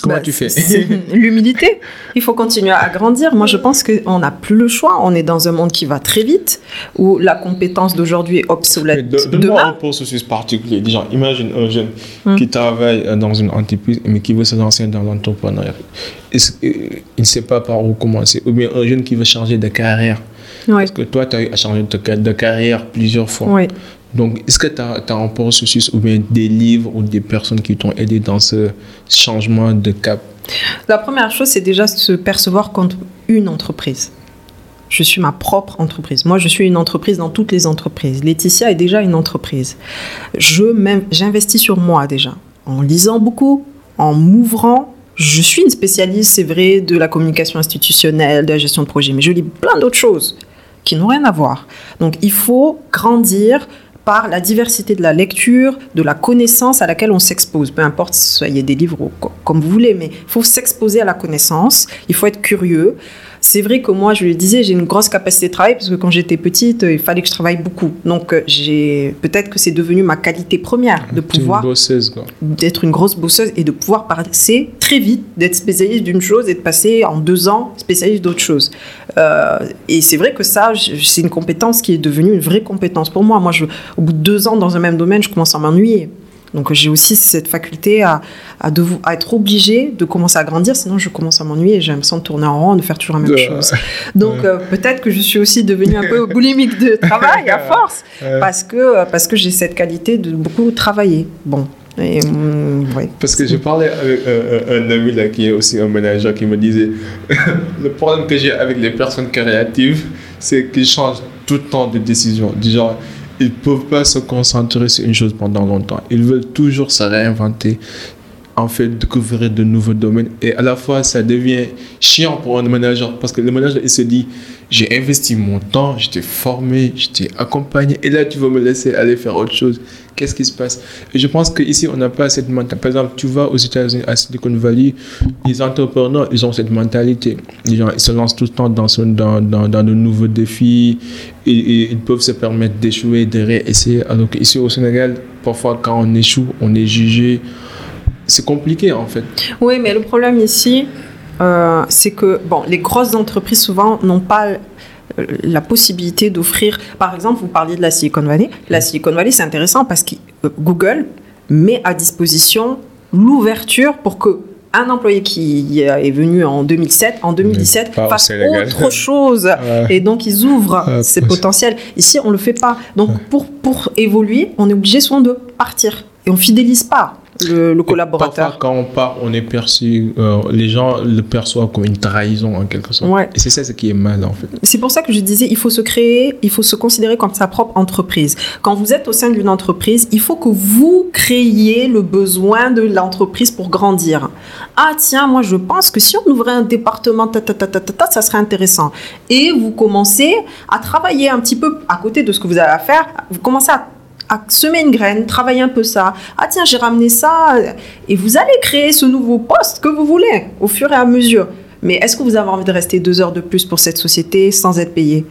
Comment bah, tu fais [LAUGHS] L'humilité. Il faut continuer à grandir. Moi, je pense qu'on n'a plus le choix. On est dans un monde qui va très vite, où la compétence d'aujourd'hui est obsolète. De, demain. un processus particulier. Déjà, imagine un jeune hum. qui travaille euh, dans une entreprise, mais qui veut se lancer dans l'entrepreneuriat. Euh, il ne sait pas par où commencer. Ou bien un jeune qui veut changer de carrière. Parce que toi, tu as eu à changer de, carrière plusieurs fois? Oui. Donc, est-ce que tu as, un processus ou bien des livres ou des personnes qui t'ont aidé dans ce changement de cap? La première chose, c'est déjà se percevoir comme une entreprise. Je suis ma propre entreprise. Moi, je suis une entreprise dans toutes les entreprises. Laetitia est déjà une entreprise. J'investis sur moi déjà, en lisant beaucoup, en m'ouvrant. Je suis une spécialiste, c'est vrai, de la communication institutionnelle, de la gestion de projet, mais je lis plein d'autres choses qui n'ont rien à voir. Donc, il faut grandir, par la diversité de la lecture, de la connaissance à laquelle on s'expose. Peu importe si soit des livres ou comme vous voulez, mais il faut s'exposer à la connaissance, il faut être curieux. C'est vrai que moi, je le disais, j'ai une grosse capacité de travail parce que quand j'étais petite, il fallait que je travaille beaucoup. Donc, euh, j'ai peut-être que c'est devenu ma qualité première de pouvoir d'être une grosse bosseuse et de pouvoir passer très vite, d'être spécialiste d'une chose et de passer en deux ans spécialiste d'autre chose. Euh, et c'est vrai que ça, c'est une compétence qui est devenue une vraie compétence pour moi. Moi, je, au bout de deux ans dans un même domaine, je commence à m'ennuyer. Donc j'ai aussi cette faculté à, à, à, être obligé de commencer à grandir, sinon je commence à m'ennuyer, j'ai l'impression de tourner en rond, de faire toujours la même chose. [LAUGHS] Donc euh, peut-être que je suis aussi devenue un peu [LAUGHS] boulimique de travail à force, parce que, parce que j'ai cette qualité de beaucoup travailler. Bon. Et, mm, Parce que je parlais avec un, ami là, qui est aussi un manager qui me disait [LAUGHS] le problème que j'ai avec les personnes créatives, c'est qu'ils changent tout le temps de décision. Du genre, ils ne peuvent pas se concentrer sur une chose pendant longtemps. Ils veulent toujours se réinventer, en fait, découvrir de nouveaux domaines. Et à la fois, ça devient chiant pour un manager parce que le manager, il se dit j'ai investi mon temps, j'étais formé, j'étais accompagné, et là, tu vas me laisser aller faire autre chose. Qu'est-ce qui se passe? Et je pense qu'ici, on n'a pas cette mentalité. Par exemple, tu vas aux États-Unis, à Silicon Valley, les entrepreneurs, ils ont cette mentalité. Ils se lancent tout le temps dans, dans, dans, dans de nouveaux défis, et, ils peuvent se permettre d'échouer, de réessayer. Alors qu'ici, au Sénégal, parfois, quand on échoue, on est jugé. C'est compliqué, en fait. Oui, mais le problème ici, euh, c'est que bon, les grosses entreprises souvent n'ont pas euh, la possibilité d'offrir. Par exemple, vous parliez de la Silicon Valley. La Silicon Valley, c'est intéressant parce que euh, Google met à disposition l'ouverture pour que un employé qui est venu en 2007, en 2017, fasse autre [LAUGHS] chose. Et donc, ils ouvrent ses potentiels. Ici, on ne le fait pas. Donc, pour, pour évoluer, on est obligé souvent de partir. Et on fidélise pas le, collaborateur. Parfois, quand on part, on est perçu, euh, les gens le perçoivent comme une trahison en quelque sorte. Ouais. Et c'est ça ce qui est mal en fait. C'est pour ça que je disais, il faut se créer, il faut se considérer comme sa propre entreprise. Quand vous êtes au sein d'une entreprise, il faut que vous créiez le besoin de l'entreprise pour grandir. Ah tiens, moi je pense que si on ouvrait un département, ta, ta, ta, ta, ta, ta, ça serait intéressant. Et vous commencez à travailler un petit peu à côté de ce que vous avez à faire. Vous commencez à semer une graine, travailler un peu ça. Ah tiens, j'ai ramené ça. Et vous allez créer ce nouveau poste que vous voulez au fur et à mesure. Mais est-ce que vous avez envie de rester deux heures de plus pour cette société sans être payé?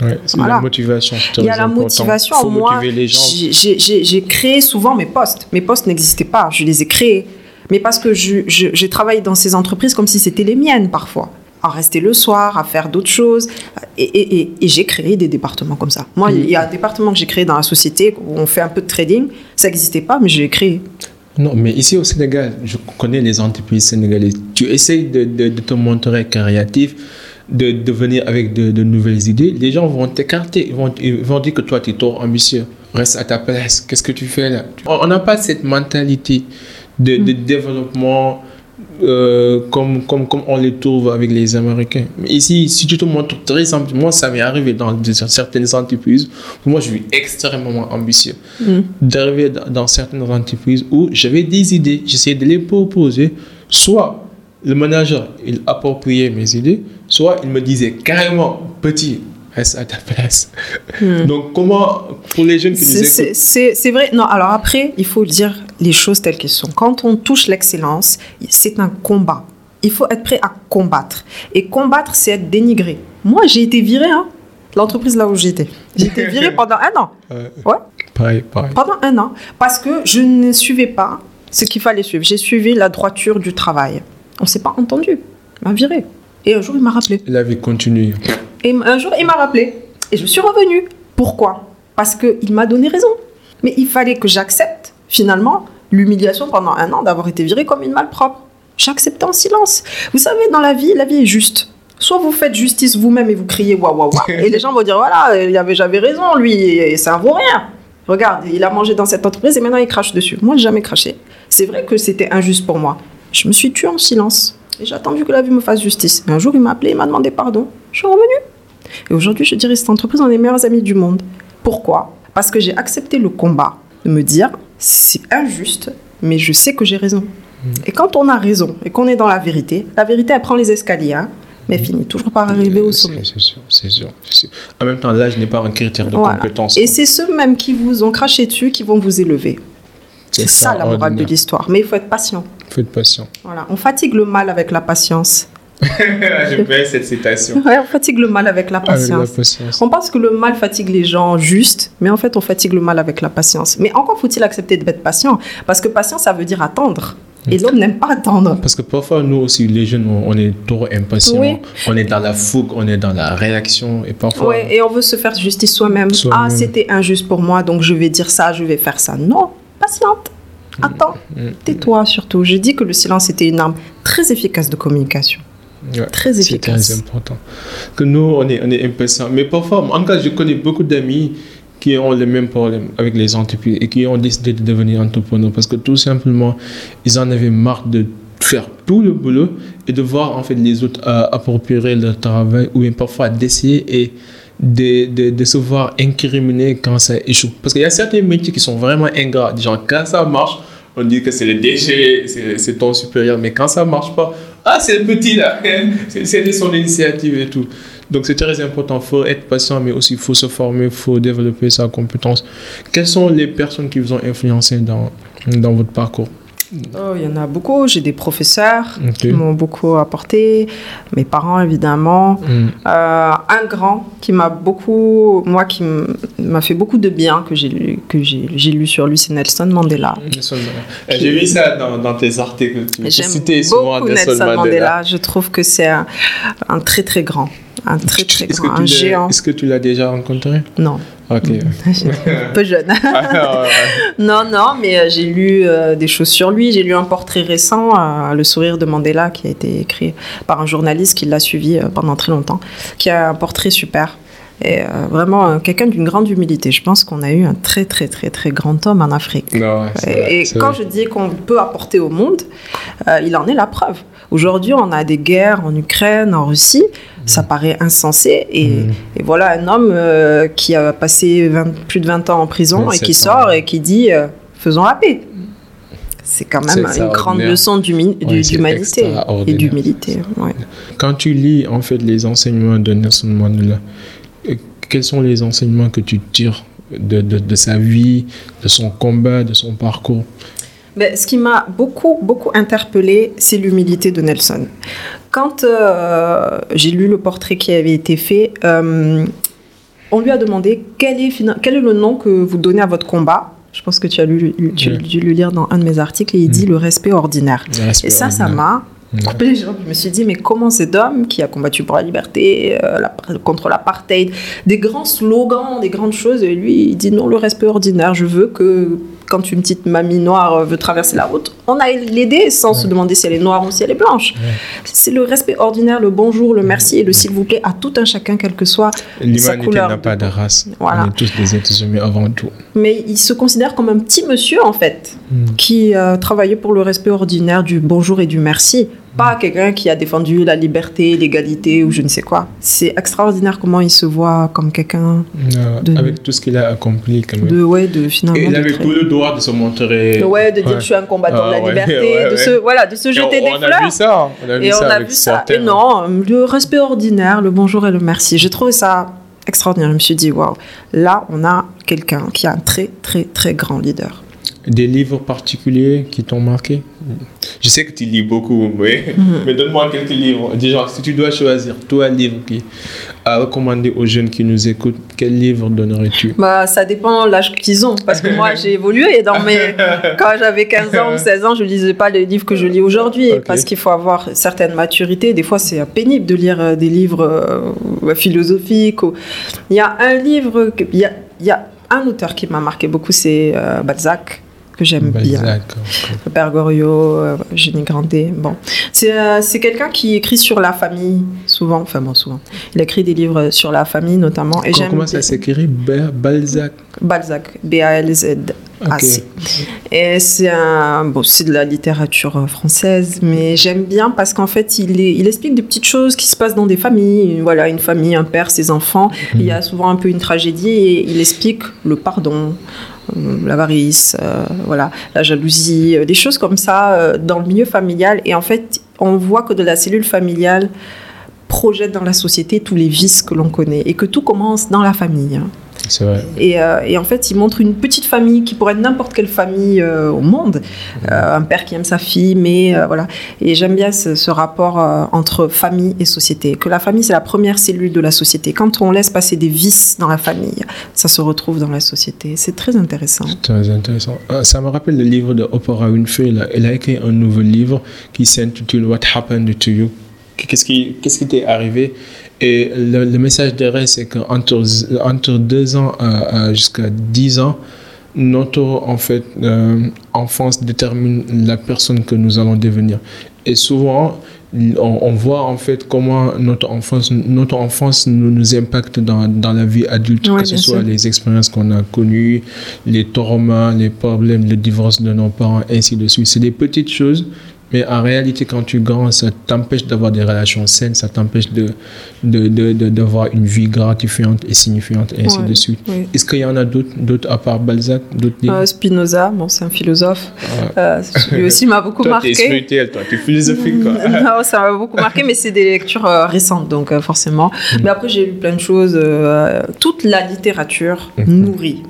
Ouais, c'est Voilà. la motivation. Il y a la important. motivation. Faut Moi, motiver les gens. j'ai- créé souvent mes postes. Mes postes n'existaient pas. Je les ai créés. Mais parce que j'ai travaillé dans ces entreprises comme si c'était les miennes parfois. À rester le soir, à faire d'autres choses. Et, et- et- et j'ai créé des départements comme ça. Moi, il y a un département que j'ai créé dans la société où on fait un peu de trading. Ça n'existait pas, mais je l'ai créé. Non, mais ici au Sénégal, je connais les entreprises sénégalaises. Tu essayes de, de- de te montrer créatif, de, de venir avec de, de nouvelles idées. Les gens vont t'écarter. Ils vont, ils vont dire que toi, tu es trop ambitieux. Reste à ta place. Qu'est-ce que tu fais là? On n'a pas cette mentalité de, de développement euh, comme, comme, comme on les trouve avec les Américains. Mais ici, si tu te montres très ambitieux, moi, ça m'est arrivé dans certaines entreprises moi, je suis extrêmement ambitieux d'arriver dans, certaines entreprises où j'avais des idées, j'essayais de les proposer. Soit le manager, il appropriait mes idées, soit il me disait carrément, petit, reste à ta place. [LAUGHS] Donc, comment, pour les jeunes qui nous C'est- écoutent, vrai. Non, alors après, il faut dire les choses telles qu'elles sont. Quand on touche l'excellence, c'est un combat. Il faut être prêt à combattre. Et combattre, c'est être dénigré. Moi, j'ai été viré, hein, l'entreprise là où j'étais. J'ai été viré [LAUGHS] pendant un an. euh, Ouais, pareil, pareil. pendant un an. Parce que je ne suivais pas ce qu'il fallait suivre. J'ai suivi la droiture du travail. On ne s'est pas entendu. Il m'a viré. Et un jour, il m'a rappelé. La vie continue. Et un jour, il m'a rappelé. Et je suis revenue. Pourquoi? Parce qu'il m'a donné raison. Mais il fallait que j'accepte, finalement, l'humiliation pendant un an d'avoir été virée comme une malpropre. J'acceptais en silence. Vous savez, dans la vie, la vie est juste. Soit vous faites justice vous-même et vous criez waouh waouh waouh. [LAUGHS] Et les gens vont dire voilà, il y avait, j'avais raison, lui, et ça vaut rien. Regarde, il a mangé dans cette entreprise et maintenant il crache dessus. Moi, j'ai jamais craché. C'est vrai que c'était injuste pour moi. Je me suis tuée en silence. Et j'ai attendu que la vie me fasse justice. Et un jour, il m'a appelé, il m'a demandé pardon. Je suis revenue. Et aujourd'hui, je dirais cette entreprise, on est les meilleurs amis du monde. Pourquoi? Parce que j'ai accepté le combat de me dire c'est injuste, mais je sais que j'ai raison. Et quand on a raison et qu'on est dans la vérité, la vérité, elle prend les escaliers, hein, mais finit toujours par arriver au sommet. C'est sûr, c'est sûr. En même temps, l'âge n'est pas un critère de Voilà. compétence. Et c'est ceux mêmes qui vous ont craché dessus qui vont vous élever. C'est ça la morale de l'histoire. Mais il faut être patient. Faut être patient. Voilà. On fatigue le mal avec la patience. [LAUGHS] J'aime bien cette citation. Ouais, on fatigue le mal avec la Avec la patience. On pense que le mal fatigue les gens juste, mais en fait, on fatigue le mal avec la patience. Mais encore faut-il accepter d'être patient, parce que patience, ça veut dire attendre. Et l'homme n'aime pas attendre. Parce que parfois, nous aussi, les jeunes, on est trop impatients. Oui. On est dans la fougue, on est dans la réaction. Et parfois, Ouais, et on veut se faire justice soi-même. Ah, c'était injuste pour moi, donc je vais dire ça, je vais faire ça. Non, patiente. Attends. Mm. Tais-toi surtout. Je dis que le silence était une arme très efficace de communication. Ouais, Très c'est efficace. très important. Que nous, on est, on est impatients. Mais parfois, en cas, je connais beaucoup d'amis qui ont les mêmes problèmes avec les entreprises et qui ont décidé de devenir entrepreneurs parce que tout simplement, ils en avaient marre de faire tout le boulot et de voir en fait les autres euh, approprier leur travail ou bien parfois d'essayer et de, de, de se voir incriminer quand ça échoue. Parce qu'il y a certains métiers qui sont vraiment ingrats. Genre, quand ça marche, on dit que c'est le DG, c'est c'est ton supérieur. Mais quand ça marche pas, ah, c'est le petit là, [LAUGHS] c'est de son initiative et tout. Donc c'est très important, il faut être patient, mais aussi il faut se former, il faut développer sa compétence. Quelles sont les personnes qui vous ont influencé dans, dans votre parcours? Oh, il y en a beaucoup. J'ai des professeurs qui m'ont beaucoup apporté. Mes parents, évidemment. Mm. Euh, un grand qui m'a beaucoup, moi, qui m'a fait beaucoup de bien, que j'ai lu, que j'ai j'ai lu sur lui, c'est Nelson Mandela. Eh, J'ai vu ça dans, dans tes articles. Tu citais souvent Nelson Nelson Mandela. Mandela. Je trouve que c'est un, un très très grand, un très très grand, un géant. Est-ce que tu l'as déjà rencontré? Non, Ok. [LAUGHS] un peu jeune. Ah, non, non, mais euh, j'ai lu euh, des choses sur lui. J'ai lu un portrait récent, euh, Le sourire de Mandela, qui a été écrit par un journaliste qui l'a suivi euh, pendant très longtemps, qui a un portrait super. Et vraiment, quelqu'un d'une grande humilité. Je pense qu'on a eu un très, très, très, très grand homme en Afrique. Non, et, quand je dis qu'on peut apporter au monde, il en est la preuve. Aujourd'hui, on a des guerres en Ukraine, en Russie. Ça paraît insensé. Et, mm. voilà un homme qui a passé plus de 20 ans en prison et qui sort et qui dit faisons la paix. C'est quand même une grande leçon d'humanité et d'humilité. Quand tu lis en fait les enseignements de Nelson Mandela, euh, quels sont les enseignements que tu tires de, de, sa vie, de son combat, de son parcours? Mais ce qui m'a beaucoup, beaucoup interpellé, c'est l'humilité de Nelson. Quand euh, j'ai lu le portrait qui avait été fait, euh, on lui a demandé quel est, quel est le nom que vous donnez à votre combat. Je pense que tu as, lu, tu as dû le lire dans un de mes articles et il dit mm. le respect ordinaire. et ça, ça m'a coupé les jambes. Je me suis dit, mais comment cet homme qui a combattu pour la liberté, euh, contre l'apartheid, des grands slogans, des grandes choses, et lui, il dit non, le respect ordinaire, je veux que quand une petite mamie noire veut traverser la route, on a l'aider sans se demander si elle est noire ou si elle est blanche. C'est le respect ordinaire, le bonjour, le merci et le s'il vous plaît à tout un chacun, quel que soit sa couleur. L'humanité n'a pas de race. On est tous des êtres humains avant tout. Mais il se considère comme un petit monsieur, en fait, hmm. qui euh, travaillait pour le respect ordinaire du bonjour et du merci pas quelqu'un qui a défendu la liberté, l'égalité ou je ne sais quoi. C'est extraordinaire comment il se voit comme quelqu'un. Avec tout ce qu'il a accompli, quand même. De, ouais, de, finalement, Et il avait tout le droit de se montrer. Ouais, de dire je suis un combattant de la ah, liberté, de, se, voilà, de se jeter des on fleurs. A vu ça, on a vu et ça. On a vu ça. Et non, le respect ordinaire, le bonjour et le merci. J'ai trouvé ça extraordinaire. Je me suis dit, waouh, là, on a quelqu'un qui a un très, très, très grand leader. Des livres particuliers qui t'ont marqué? Je sais que tu lis beaucoup, mais, mhm. mais donne-moi quelques livres. Déjà, si tu dois choisir, toi, un livre qui à recommander aux jeunes qui nous écoutent, quel livre donnerais-tu? Bah, Ça dépend l'âge qu'ils ont. Parce que moi, [LAUGHS] j'ai évolué. Dans mes... Quand j'avais 15 ans ou 16 ans, je ne lisais pas les livres que je lis aujourd'hui. Parce qu'il faut avoir certaine maturité. Des fois, c'est pénible de lire euh, des livres euh, philosophiques. Il y a un livre, il y a, il y a un auteur qui m'a marqué beaucoup, c'est euh, Balzac que j'aime bien. Le Père Goriot, euh, Jenny Grandet. Bon. Euh, c'est quelqu'un qui écrit sur la famille, souvent. Enfin, bon, souvent. Il écrit des livres sur la famille, notamment. Et comment ça s'écrit? Balzac Balzac. B-A-L-Z. Et c'est bon, de la littérature française, mais j'aime bien parce qu'en fait, il, il explique des petites choses qui se passent dans des familles. Voilà, une famille, un père, ses enfants. Il y a souvent un peu une tragédie et il explique le pardon, euh, l'avarice, euh, voilà, la jalousie, euh, des choses comme ça dans le milieu familial. Et en fait, on voit que de la cellule familiale projette dans la société tous les vices que l'on connaît et que tout commence dans la famille. Hein. Euh, et, en fait, il montre une petite famille qui pourrait être n'importe quelle famille euh, au monde. Euh, un père qui aime sa fille, mais voilà. Et j'aime bien ce, rapport entre famille et société. Que la famille, c'est la première cellule de la société. Quand on laisse passer des vices dans la famille, ça se retrouve dans la société. C'est très intéressant. Très intéressant. Ça me rappelle le livre de Oprah Winfrey. Elle a écrit un nouveau livre qui s'intitule What Happened to You. Qu'est-ce qui, qu'est-ce qui t'est arrivé et le, message derrière, c'est qu'entre entre deux ans jusqu'à dix ans, notre en fait, euh, enfance détermine la personne que nous allons devenir. Et souvent, on, voit en fait comment notre enfance, notre enfance nous, nous impacte dans, dans la vie adulte, que ce soit les expériences qu'on a connues, les traumas, les problèmes, le divorce de nos parents, ainsi de suite. C'est des petites choses mais en réalité, quand tu grandis, ça t'empêche d'avoir des relations saines, ça t'empêche de, d'avoir de, une vie gratifiante et signifiante, et ainsi de suite. Est-ce qu'il y en a d'autres, à part Balzac euh, Spinoza, bon, c'est un philosophe. Euh, lui aussi m'a beaucoup toi, [LAUGHS] marqué. Toi, t'es spirituel, toi, t'es philosophique. Quoi. [LAUGHS] non, ça m'a beaucoup marqué, mais c'est des lectures euh, récentes, donc forcément. Mm. Mais après, j'ai lu plein de choses. toute la littérature mm-hmm. nourrit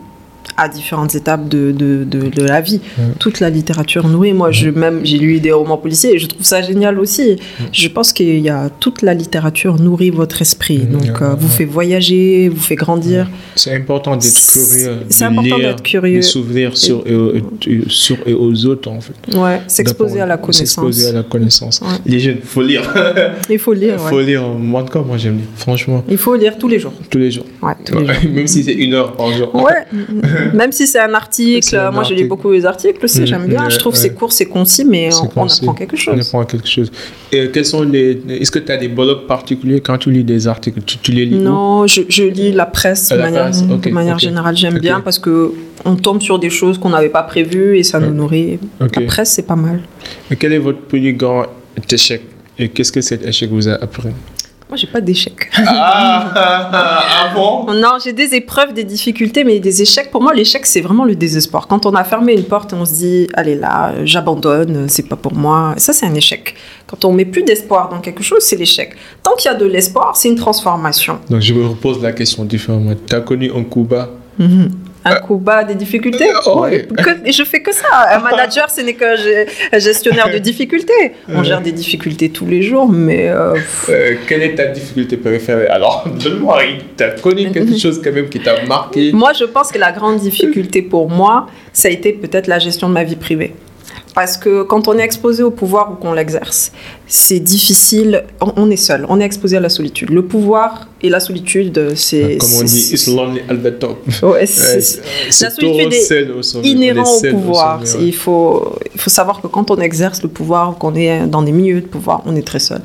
à différentes étapes de, de, de, la vie. Toute la littérature nourrit. Moi, je, même, j'ai lu des romans policiers et je trouve ça génial aussi. Je pense qu'il y a toute la littérature nourrit votre esprit. Donc, euh, vous fait voyager, vous fait grandir. C'est important d'être curieux. C'est important d'être curieux. De s'ouvrir sur, et, sur et aux autres, en fait. Ouais, s'exposer à la connaissance. S'exposer à la connaissance. Les jeunes, il faut lire. Il faut lire. Il [LAUGHS] faut lire. Moi, en tout cas, moi, j'aime lire. Franchement. Il faut lire tous les jours. Tous les jours. Ouais, tous les jours. [LAUGHS] Même si c'est une heure par jour. Ouais, [LAUGHS] même si c'est un article. Un moi, je lis beaucoup les articles aussi, Mhm, j'aime bien. ouais, je trouve que c'est court, c'est concis, mais on, on apprend quelque On chose. apprend quelque chose. Et quels sont les. Est-ce que tu as des blogs particuliers quand tu lis des articles? Tu, tu les lis Non, je, je lis la presse Ah, de la manière, presse, ok, de manière ok. générale. J'aime bien parce que on tombe sur des choses qu'on n'avait pas prévues et ça nous nourrit. La presse, c'est pas mal. Et quel est votre plus grand échec? Et qu'est-ce que cet échec vous a appris? Moi, j'ai pas d'échecs. ah, ah bon? Non, j'ai des épreuves, des difficultés, mais des échecs. Pour moi, l'échec, c'est vraiment le désespoir. Quand on a fermé une porte et on se dit, allez là, j'abandonne, c'est pas pour moi. Ça, c'est un échec. Quand on met plus d'espoir dans quelque chose, c'est l'échec. Tant qu'il y a de l'espoir, c'est une transformation. Donc je me repose la question différemment. Tu as connu un coup bas Un coup bas, des difficultés Euh. Que- Je fais que ça. Un [LAUGHS] manager, ce n'est gé- gestionnaire de difficultés. On gère des difficultés tous les jours, mais euh, Euh, Quelle est ta difficulté préférée? Alors, [LAUGHS] donne-moi, tu as connu quelque chose quand même qui t'a marqué? Moi, je pense que la grande difficulté pour moi, ça a été peut-être la gestion de ma vie privée. Parce que quand on est exposé au pouvoir ou qu'on l'exerce, c'est difficile. On, est seul, on est exposé à la solitude. Le pouvoir et la solitude, c'est. Comme on dit, it's lonely at the top. [LAUGHS] Ouais, la c'est solitude est seul au pouvoir. sommet, ouais. Il, faut, il faut savoir que quand on exerce le pouvoir, qu'on est dans des milieux de pouvoir, on est très seul.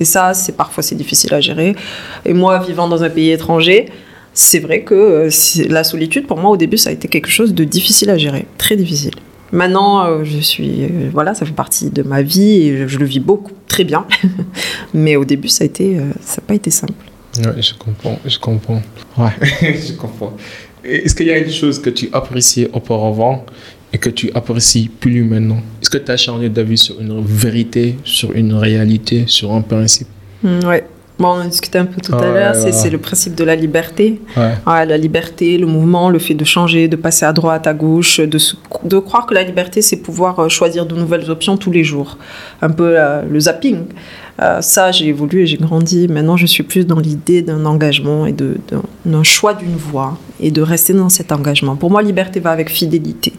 Et ça, c'est parfois c'est difficile à gérer. Et moi, vivant dans un pays étranger, c'est vrai que euh, la solitude, pour moi, au début, ça a été quelque chose de difficile à gérer, très difficile. Maintenant, euh, je suis, euh, voilà, ça fait partie de ma vie et je, je le vis beaucoup, très bien. [LAUGHS] Mais au début, ça a été, euh, ça n'a pas été simple. Ouais, je comprends, je comprends. Ouais, [LAUGHS] je comprends. Est-ce qu'il y a une chose que tu appréciais auparavant et que tu apprécies plus maintenant? Est-ce que tu as changé d'avis sur une vérité, sur une réalité, sur un principe? Mm, ouais. Bon, on en discutait un peu tout à Ouais, l'heure, c'est ouais. le principe de la liberté. La liberté, le mouvement, le fait de changer, de passer à droite, à gauche, de, de croire que la liberté, c'est pouvoir euh, choisir de nouvelles options tous les jours. Un peu euh, le zapping. Euh, ça, j'ai évolué, j'ai grandi. Maintenant, je suis plus dans l'idée d'un engagement et d'un choix d'une voie et de rester dans cet engagement. Pour moi, liberté va avec fidélité.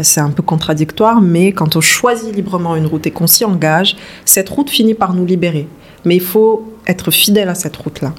C'est un peu contradictoire, mais quand on choisit librement une route et qu'on s'y engage, cette route finit par nous libérer. Mais il faut être fidèle à cette route-là.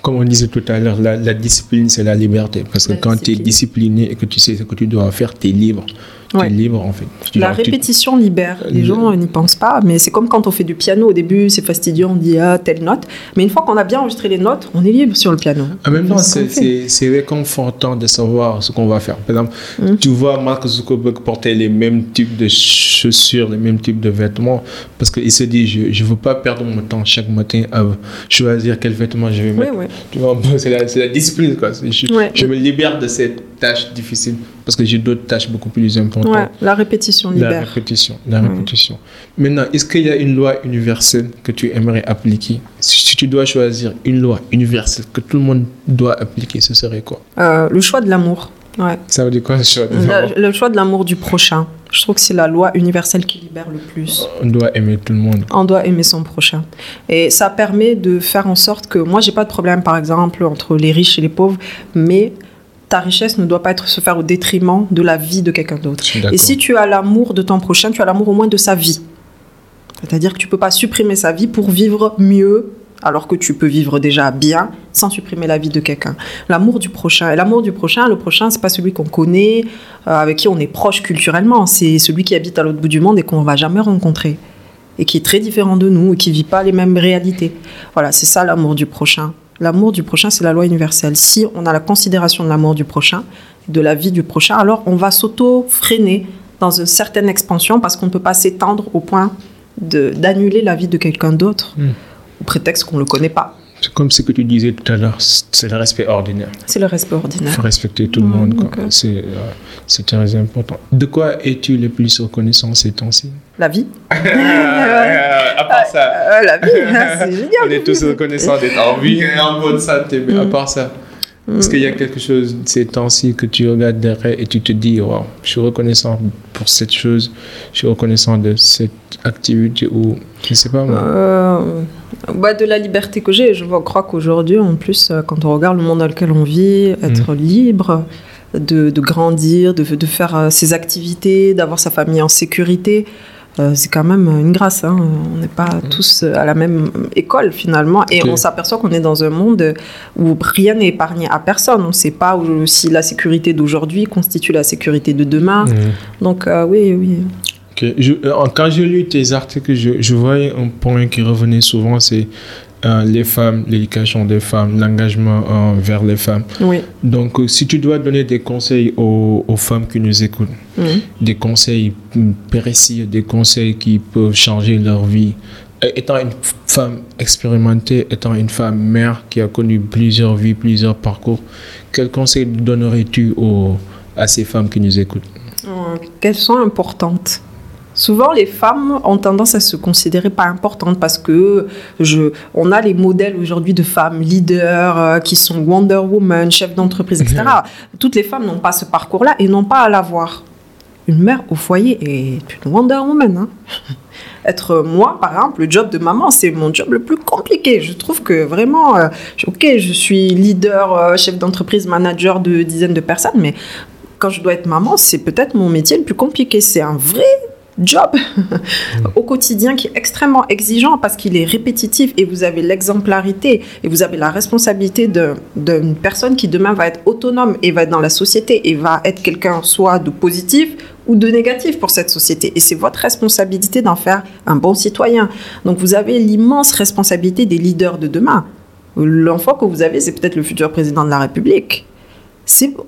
Comme on disait tout à l'heure, la, la discipline, c'est la liberté. Parce que La quand tu es discipliné et que tu sais ce que tu dois faire, tu es libre. Tu Ouais. libre, en fait. Tu La tu- répétition libère. Les gens n'y pensent pas, mais c'est comme quand on fait du piano. Au début, c'est fastidieux, on dit ah, telle note. Mais une fois qu'on a bien enregistré les notes, on est libre sur le piano. En même temps, C'est réconfortant de savoir ce qu'on va faire. Par exemple, Mm. tu vois Mark Zuckerberg porter les mêmes types de chaussures, les mêmes types de vêtements, parce qu'il se dit, je ne veux pas perdre mon temps chaque matin à choisir quels vêtements je vais Oui, mettre. oui. Tu vois, [LAUGHS] c'est la, c'est la discipline. Quoi. C'est- Je, Ouais. je me libère de cette tâche difficile, parce que j'ai d'autres tâches beaucoup plus importantes. Ouais, la répétition La libère. répétition, la Ouais. répétition. Maintenant, est-ce qu'il y a une loi universelle que tu aimerais appliquer? Si, si tu dois choisir une loi universelle que tout le monde doit appliquer, ce serait quoi? Euh, le choix de l'amour. Ouais. Ça veut dire quoi, le choix de Le, l'amour? le choix de l'amour du prochain. Je trouve que c'est la loi universelle qui libère le plus. On doit aimer tout le monde. On doit aimer son prochain. Et ça permet de faire en sorte que moi, j'ai pas de problème, par exemple, entre les riches et les pauvres, mais ta richesse ne doit pas être se faire au détriment de la vie de quelqu'un d'autre. Et si tu as l'amour de ton prochain, tu as l'amour au moins de sa vie. C'est-à-dire que tu peux pas supprimer sa vie pour vivre mieux, alors que tu peux vivre déjà bien sans supprimer la vie de quelqu'un. L'amour du prochain. Et l'amour du prochain, le prochain, c'est pas celui qu'on connaît, euh, avec qui on est proche culturellement. C'est celui qui habite à l'autre bout du monde et qu'on va jamais rencontrer. Et qui est très différent de nous et qui vit pas les mêmes réalités. Voilà, c'est ça l'amour du prochain. L'amour du prochain, c'est la loi universelle. Si on a la considération de l'amour du prochain, de la vie du prochain, alors on va s'auto-freiner dans une certaine expansion parce qu'on ne peut pas s'étendre au point d'annuler la vie de quelqu'un d'autre Mm. au prétexte qu'on ne le connaît pas. C'est comme ce que tu disais tout à l'heure, c'est le respect ordinaire. C'est le respect Il ordinaire. faut respecter tout le monde. quoi. ok. C'est euh, très important. De quoi es-tu le plus reconnaissant ces temps-ci? La vie [LAUGHS] [LAUGHS] À part ça, Euh, La vie, [LAUGHS] c'est génial. on est tous reconnaissants d'être en vie et en bonne santé, mais à Mm. part ça, est-ce qu'il y a quelque chose ces temps-ci que tu regardes derrière et tu te dis, waouh, je suis reconnaissant pour cette chose, je suis reconnaissant de cette activité ou je sais pas moi. Euh, bah, de la liberté que j'ai. Je crois qu'aujourd'hui, en plus, euh, quand on regarde le monde dans lequel on vit, être libre, de, de grandir, de, de faire euh, ses activités, d'avoir sa famille en sécurité, euh, c'est quand même une grâce. Hein. On n'est pas Mm. tous à la même école finalement. Et on s'aperçoit qu'on est dans un monde où rien n'est épargné à personne. On ne sait pas où- si la sécurité d'aujourd'hui constitue la sécurité de demain. Mm. Donc euh, oui, oui. Je- euh, quand j'ai lu tes articles, je, je voyais un point qui revenait souvent, c'est euh, les femmes, l'éducation des femmes, l'engagement euh, vers les femmes. oui. Donc, euh, si tu dois donner des conseils aux, aux femmes qui nous écoutent, Mhm. des conseils mm, précis, des conseils qui peuvent changer leur vie, et- étant une femme expérimentée, étant une femme mère qui a connu plusieurs vies, plusieurs parcours, quels conseils donnerais-tu à ces femmes qui nous écoutent? Qu'elles sont importantes. Souvent, les femmes ont tendance à se considérer pas importantes parce que je, on a les modèles aujourd'hui de femmes leaders euh, qui sont Wonder Woman, chefs d'entreprise, etc. [LAUGHS] Toutes les femmes n'ont pas ce parcours-là et n'ont pas à l'avoir. Une mère au foyer est une Wonder Woman. hein. [LAUGHS] Être moi, par exemple, le job de maman, c'est mon job le plus compliqué. Je trouve que vraiment, euh, ok, je suis leader, euh, chef d'entreprise, manager de dizaines de personnes, mais quand je dois être maman, c'est peut-être mon métier le plus compliqué. C'est un vrai job [LAUGHS] au quotidien qui est extrêmement exigeant parce qu'il est répétitif et vous avez l'exemplarité et vous avez la responsabilité d'une personne qui demain va être autonome et va être dans la société et va être quelqu'un soit de positif ou de négatif pour cette société. Et c'est votre responsabilité d'en faire un bon citoyen. Donc vous avez l'immense responsabilité des leaders de demain. L'enfant que vous avez, c'est peut-être le futur président de la République.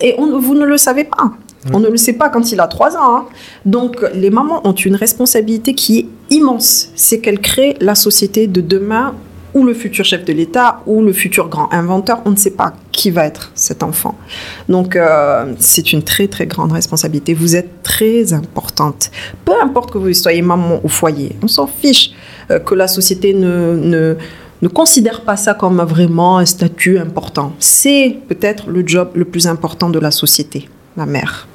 Et vous ne le savez pas. On ne le sait pas quand il a 3 ans. hein. Donc, les mamans ont une responsabilité qui est immense. C'est qu'elles créent la société de demain ou le futur chef de l'État ou le futur grand inventeur. On ne sait pas qui va être cet enfant. Donc, euh, c'est une très, très grande responsabilité. Vous êtes très importante. Peu importe que vous soyez maman au foyer, on s'en fiche euh, que la société ne, ne, ne considère pas ça comme vraiment un statut important. C'est peut-être le job le plus important de la société, la mère.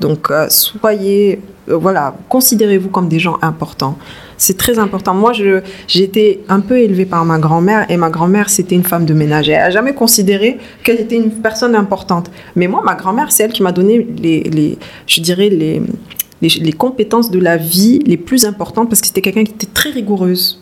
Donc, euh, soyez, euh, voilà, considérez-vous comme des gens importants. C'est très important. Moi, j'ai été un peu élevée par ma grand-mère et ma grand-mère, c'était une femme de ménage. Elle n'a jamais considéré qu'elle était une personne importante. Mais moi, ma grand-mère, c'est elle qui m'a donné les, les, je dirais, les, les, les compétences de la vie les plus importantes parce que c'était quelqu'un qui était très rigoureuse.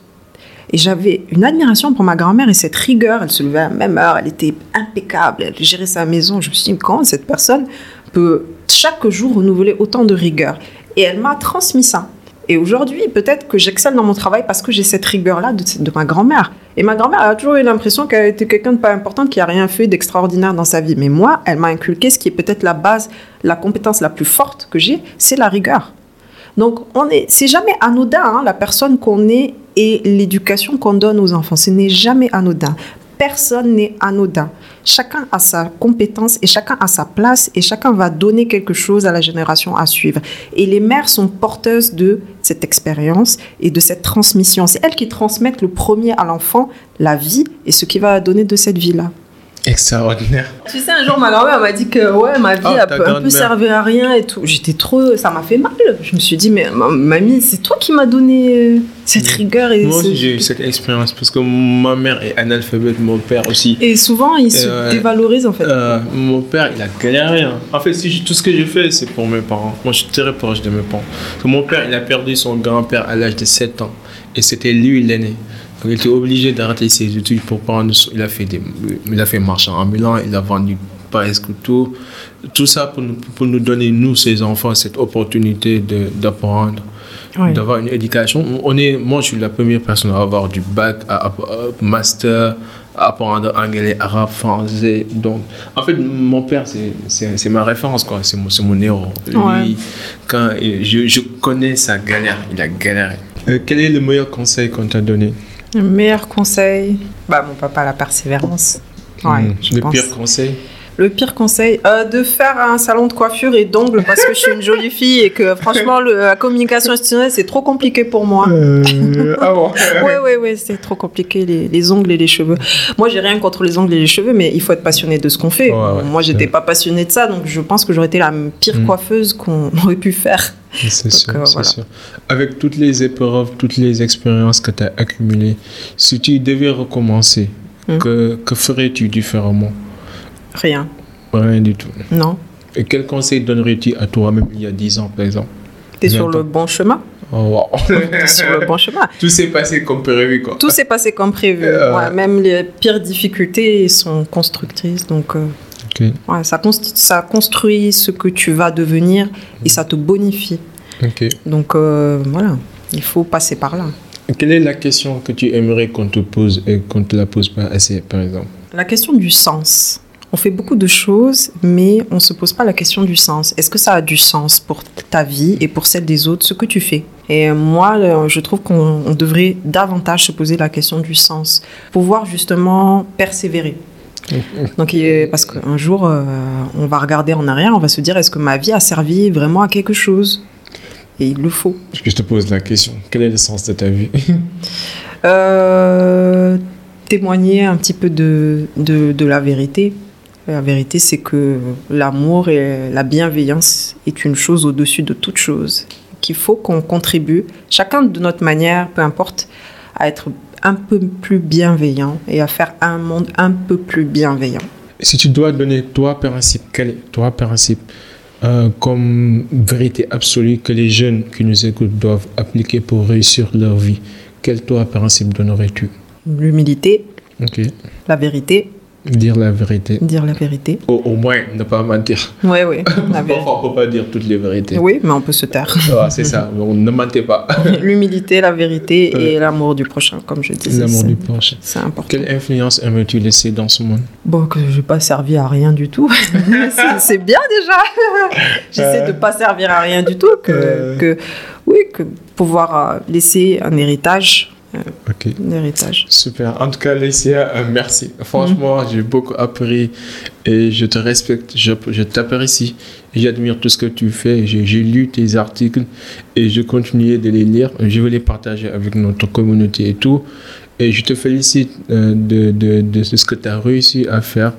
Et j'avais une admiration pour ma grand-mère et cette rigueur. Elle se levait à la même heure, elle était impeccable, elle gérait sa maison. Je me suis dit, comment cette personne peut chaque jour renouveler autant de rigueur Et elle m'a transmis ça. Et aujourd'hui, peut-être que j'excelle dans mon travail parce que j'ai cette rigueur-là de, ma grand-mère. Et ma grand-mère a toujours eu l'impression qu'elle était quelqu'un de pas important, qui a rien fait d'extraordinaire dans sa vie. Mais moi, elle m'a inculqué ce qui est peut-être la base, la compétence la plus forte que j'ai, c'est la rigueur. Donc, on est, c'est jamais anodin, hein, la personne qu'on est et l'éducation qu'on donne aux enfants. Ce n'est jamais anodin. Personne n'est anodin. Chacun a sa compétence et chacun a sa place et chacun va donner quelque chose à la génération à suivre. Et les mères sont porteuses de cette expérience et de cette transmission. C'est elles qui transmettent le premier à l'enfant la vie et ce qui va donner de cette vie-là. Extraordinaire. Tu sais, un jour, ma grand-mère m'a dit que ouais, ma vie Oh, a un peu servi à rien et tout. J'étais trop. Ça m'a fait mal. Je me suis dit, mais ma- mamie, c'est toi qui m'as donné euh, cette rigueur. Et, Moi ce- aussi, j'ai eu cette expérience parce que ma mère est analphabète, mon père aussi. et souvent, ils se Euh, dévalorisent en fait. Euh, mon père, il a galéré. hein. En fait, si je- tout ce que j'ai fait, c'est pour mes parents. Moi, je suis très proche de mes parents. Parce que mon père, il a perdu son grand-père à l'âge de 7 ans. Et c'était lui l'aîné. Il était obligé d'arrêter ses études pour prendre. Il a fait, des, il a fait marchand ambulant, il a vendu presque tout. Tout ça pour nous, pour nous donner, nous, ses enfants, cette opportunité d'apprendre d'avoir une éducation. On est, moi, je suis la première personne à avoir du bac, à, à- à- master, à apprendre anglais, arabe, français. Donc, en fait, mon père, c'est- ma référence, quoi. C'est mon, c'est mon héros. Lui, Ouais. quand je, je connais sa galère, il a galéré. Euh, quel est le meilleur conseil qu'on t'a donné? Le meilleur conseil Bah, mon papa, la persévérance. Ouais, Hmm, je Le pense. pire conseil Le pire conseil, euh, de faire un salon de coiffure et d'ongles parce que je suis une jolie [LAUGHS] fille et que franchement, le- la communication institutionnelle, c'est trop compliqué pour moi. Euh, Ah bon [LAUGHS] Ouais, ouais, ouais, c'est trop compliqué, les, les ongles et les cheveux. Moi, j'ai rien contre les ongles et les cheveux, mais il faut être passionné de ce qu'on fait. Ouais, ouais, Moi, j'étais pas passionnée de ça, donc je pense que j'aurais été la pire Mm. coiffeuse qu'on [LAUGHS] aurait pu faire. C'est sûr, euh, voilà. sûr. Avec toutes les épreuves, toutes les expériences que tu as accumulées, si tu devais recommencer, Hmm. que, que ferais-tu différemment? Rien, Rien du tout. non. Et quel conseil donnerais-tu à toi-même il y a 10 ans, par exemple? T'es sur le bon chemin Oh, wow. sur le bon chemin. Tout s'est passé comme prévu, quoi. Tout s'est passé comme prévu. Euh, Ouais, même les pires difficultés sont constructrices. Donc, euh, ouais, ça, consti- ça construit ce que tu vas devenir et ça te bonifie. ok. Donc, euh, voilà, il faut passer par là. Quelle est la question que tu aimerais qu'on te pose et qu'on ne te la pose pas assez, par exemple? La question du sens. On fait beaucoup de choses, mais on ne se pose pas la question du sens. Est-ce que ça a du sens pour ta vie et pour celle des autres, ce que tu fais? Et moi, euh, je trouve qu'on on devrait davantage se poser la question du sens, pouvoir justement persévérer. Donc, il- parce qu'un jour, euh, on va regarder en arrière, on va se dire, est-ce que ma vie a servi vraiment à quelque chose? Et il le faut. Je te pose la question. Quel est le sens de ta vie? Euh, témoigner un petit peu de, de, de la vérité. La vérité, c'est que l'amour et la bienveillance est une chose au-dessus de toute chose. Qu'il faut qu'on contribue, chacun de notre manière, peu importe, à être un peu plus bienveillant et à faire un monde un peu plus bienveillant. Si tu dois donner toi principe, quel est toi principe euh, comme vérité absolue que les jeunes qui nous écoutent doivent appliquer pour réussir leur vie, quel toi principe donnerais-tu? L'humilité, la vérité, Dire la vérité. dire la vérité. Au, au moins, ne pas mentir. Oui, oui. [LAUGHS] Parfois, on ne peut pas dire toutes les vérités. Oui, mais on peut se taire. Ah, [LAUGHS] c'est ça. Donc, ne mentez pas. [LAUGHS] L'humilité, la vérité et l'amour du prochain, comme je disais. L'amour du prochain. C'est important. Quelle influence aimerais-tu laisser dans ce monde? Bon, que je n'ai pas servi à rien du tout. C'est- c'est bien déjà. J'essaie de ne pas servir à rien du tout. Que, Euh. que, oui, que pouvoir euh, laisser un héritage. Euh, Ok. un héritage. Super. En tout cas, Laïcia, euh, merci. Franchement, j'ai beaucoup appris et je te respecte, je, je t'apprécie. J'admire tout ce que tu fais. J'ai, lu tes articles et je continue de les lire. Je vais les partager avec notre communauté et tout. Et je te félicite euh, de, de, de ce que tu as réussi à faire,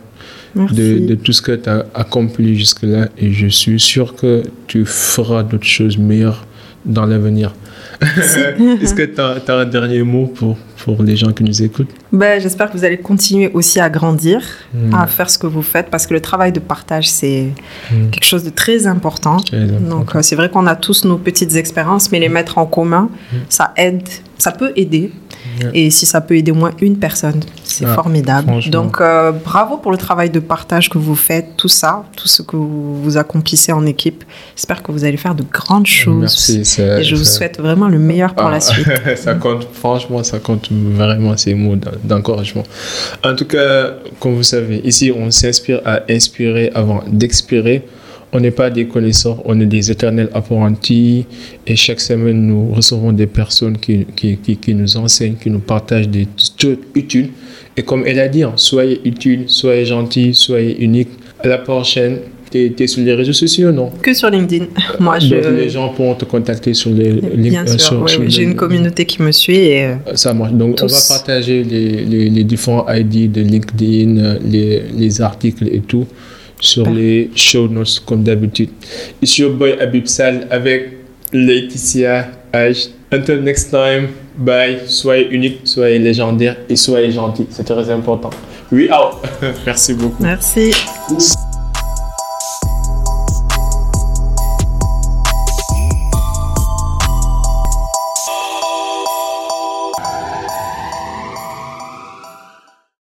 de tout ce que tu as accompli jusque-là. Et je suis sûr que tu feras d'autres choses meilleures dans l'avenir. [LAUGHS] Est-ce que tu as, un dernier mot pour, pour les gens qui nous écoutent? Ben, J'espère que vous allez continuer aussi à grandir, Mm. à faire ce que vous faites, parce que le travail de partage, c'est Mm. quelque chose de très important. Très important. Donc, euh, c'est vrai qu'on a tous nos petites expériences, mais les mettre en commun, ça aide, ça peut aider. Et si ça peut aider au moins une personne, c'est Ah, formidable. Donc, euh, bravo pour le travail de partage que vous faites, tout ça, tout ce que vous, vous accomplissez en équipe. J'espère que vous allez faire de grandes choses. Merci. ça- Et je vous souhaite vraiment le meilleur pour Ah, la suite. [LAUGHS] ça compte, franchement, ça compte vraiment ces mots d'en- d'encouragement. En tout cas, comme vous savez, ici, on s'inspire à inspirer avant d'expirer. On n'est pas des connaisseurs, on est des éternels apprentis. Et chaque semaine, nous recevons des personnes qui, qui, qui, qui nous enseignent, qui nous partagent des trucs utiles. Et comme elle a dit, hein, soyez utiles, soyez gentils, soyez uniques. À la prochaine. T'es es sur les réseaux sociaux, non? Que sur LinkedIn. [LAUGHS] Moi, Donc, je. les gens pourront te contacter sur les Bien euh, sûr, oui, oui, j'ai une communauté qui me suit et euh, ça marche. Donc, on va partager les, les, les différents ID de LinkedIn, euh, les, les articles et tout sur les show notes comme d'habitude. It's your boy Abib Sal avec Laetitia H. Until next time, bye. Soyez unique, soyez légendaire et soyez gentil. C'est très important. We out. [LAUGHS] Merci beaucoup. merci.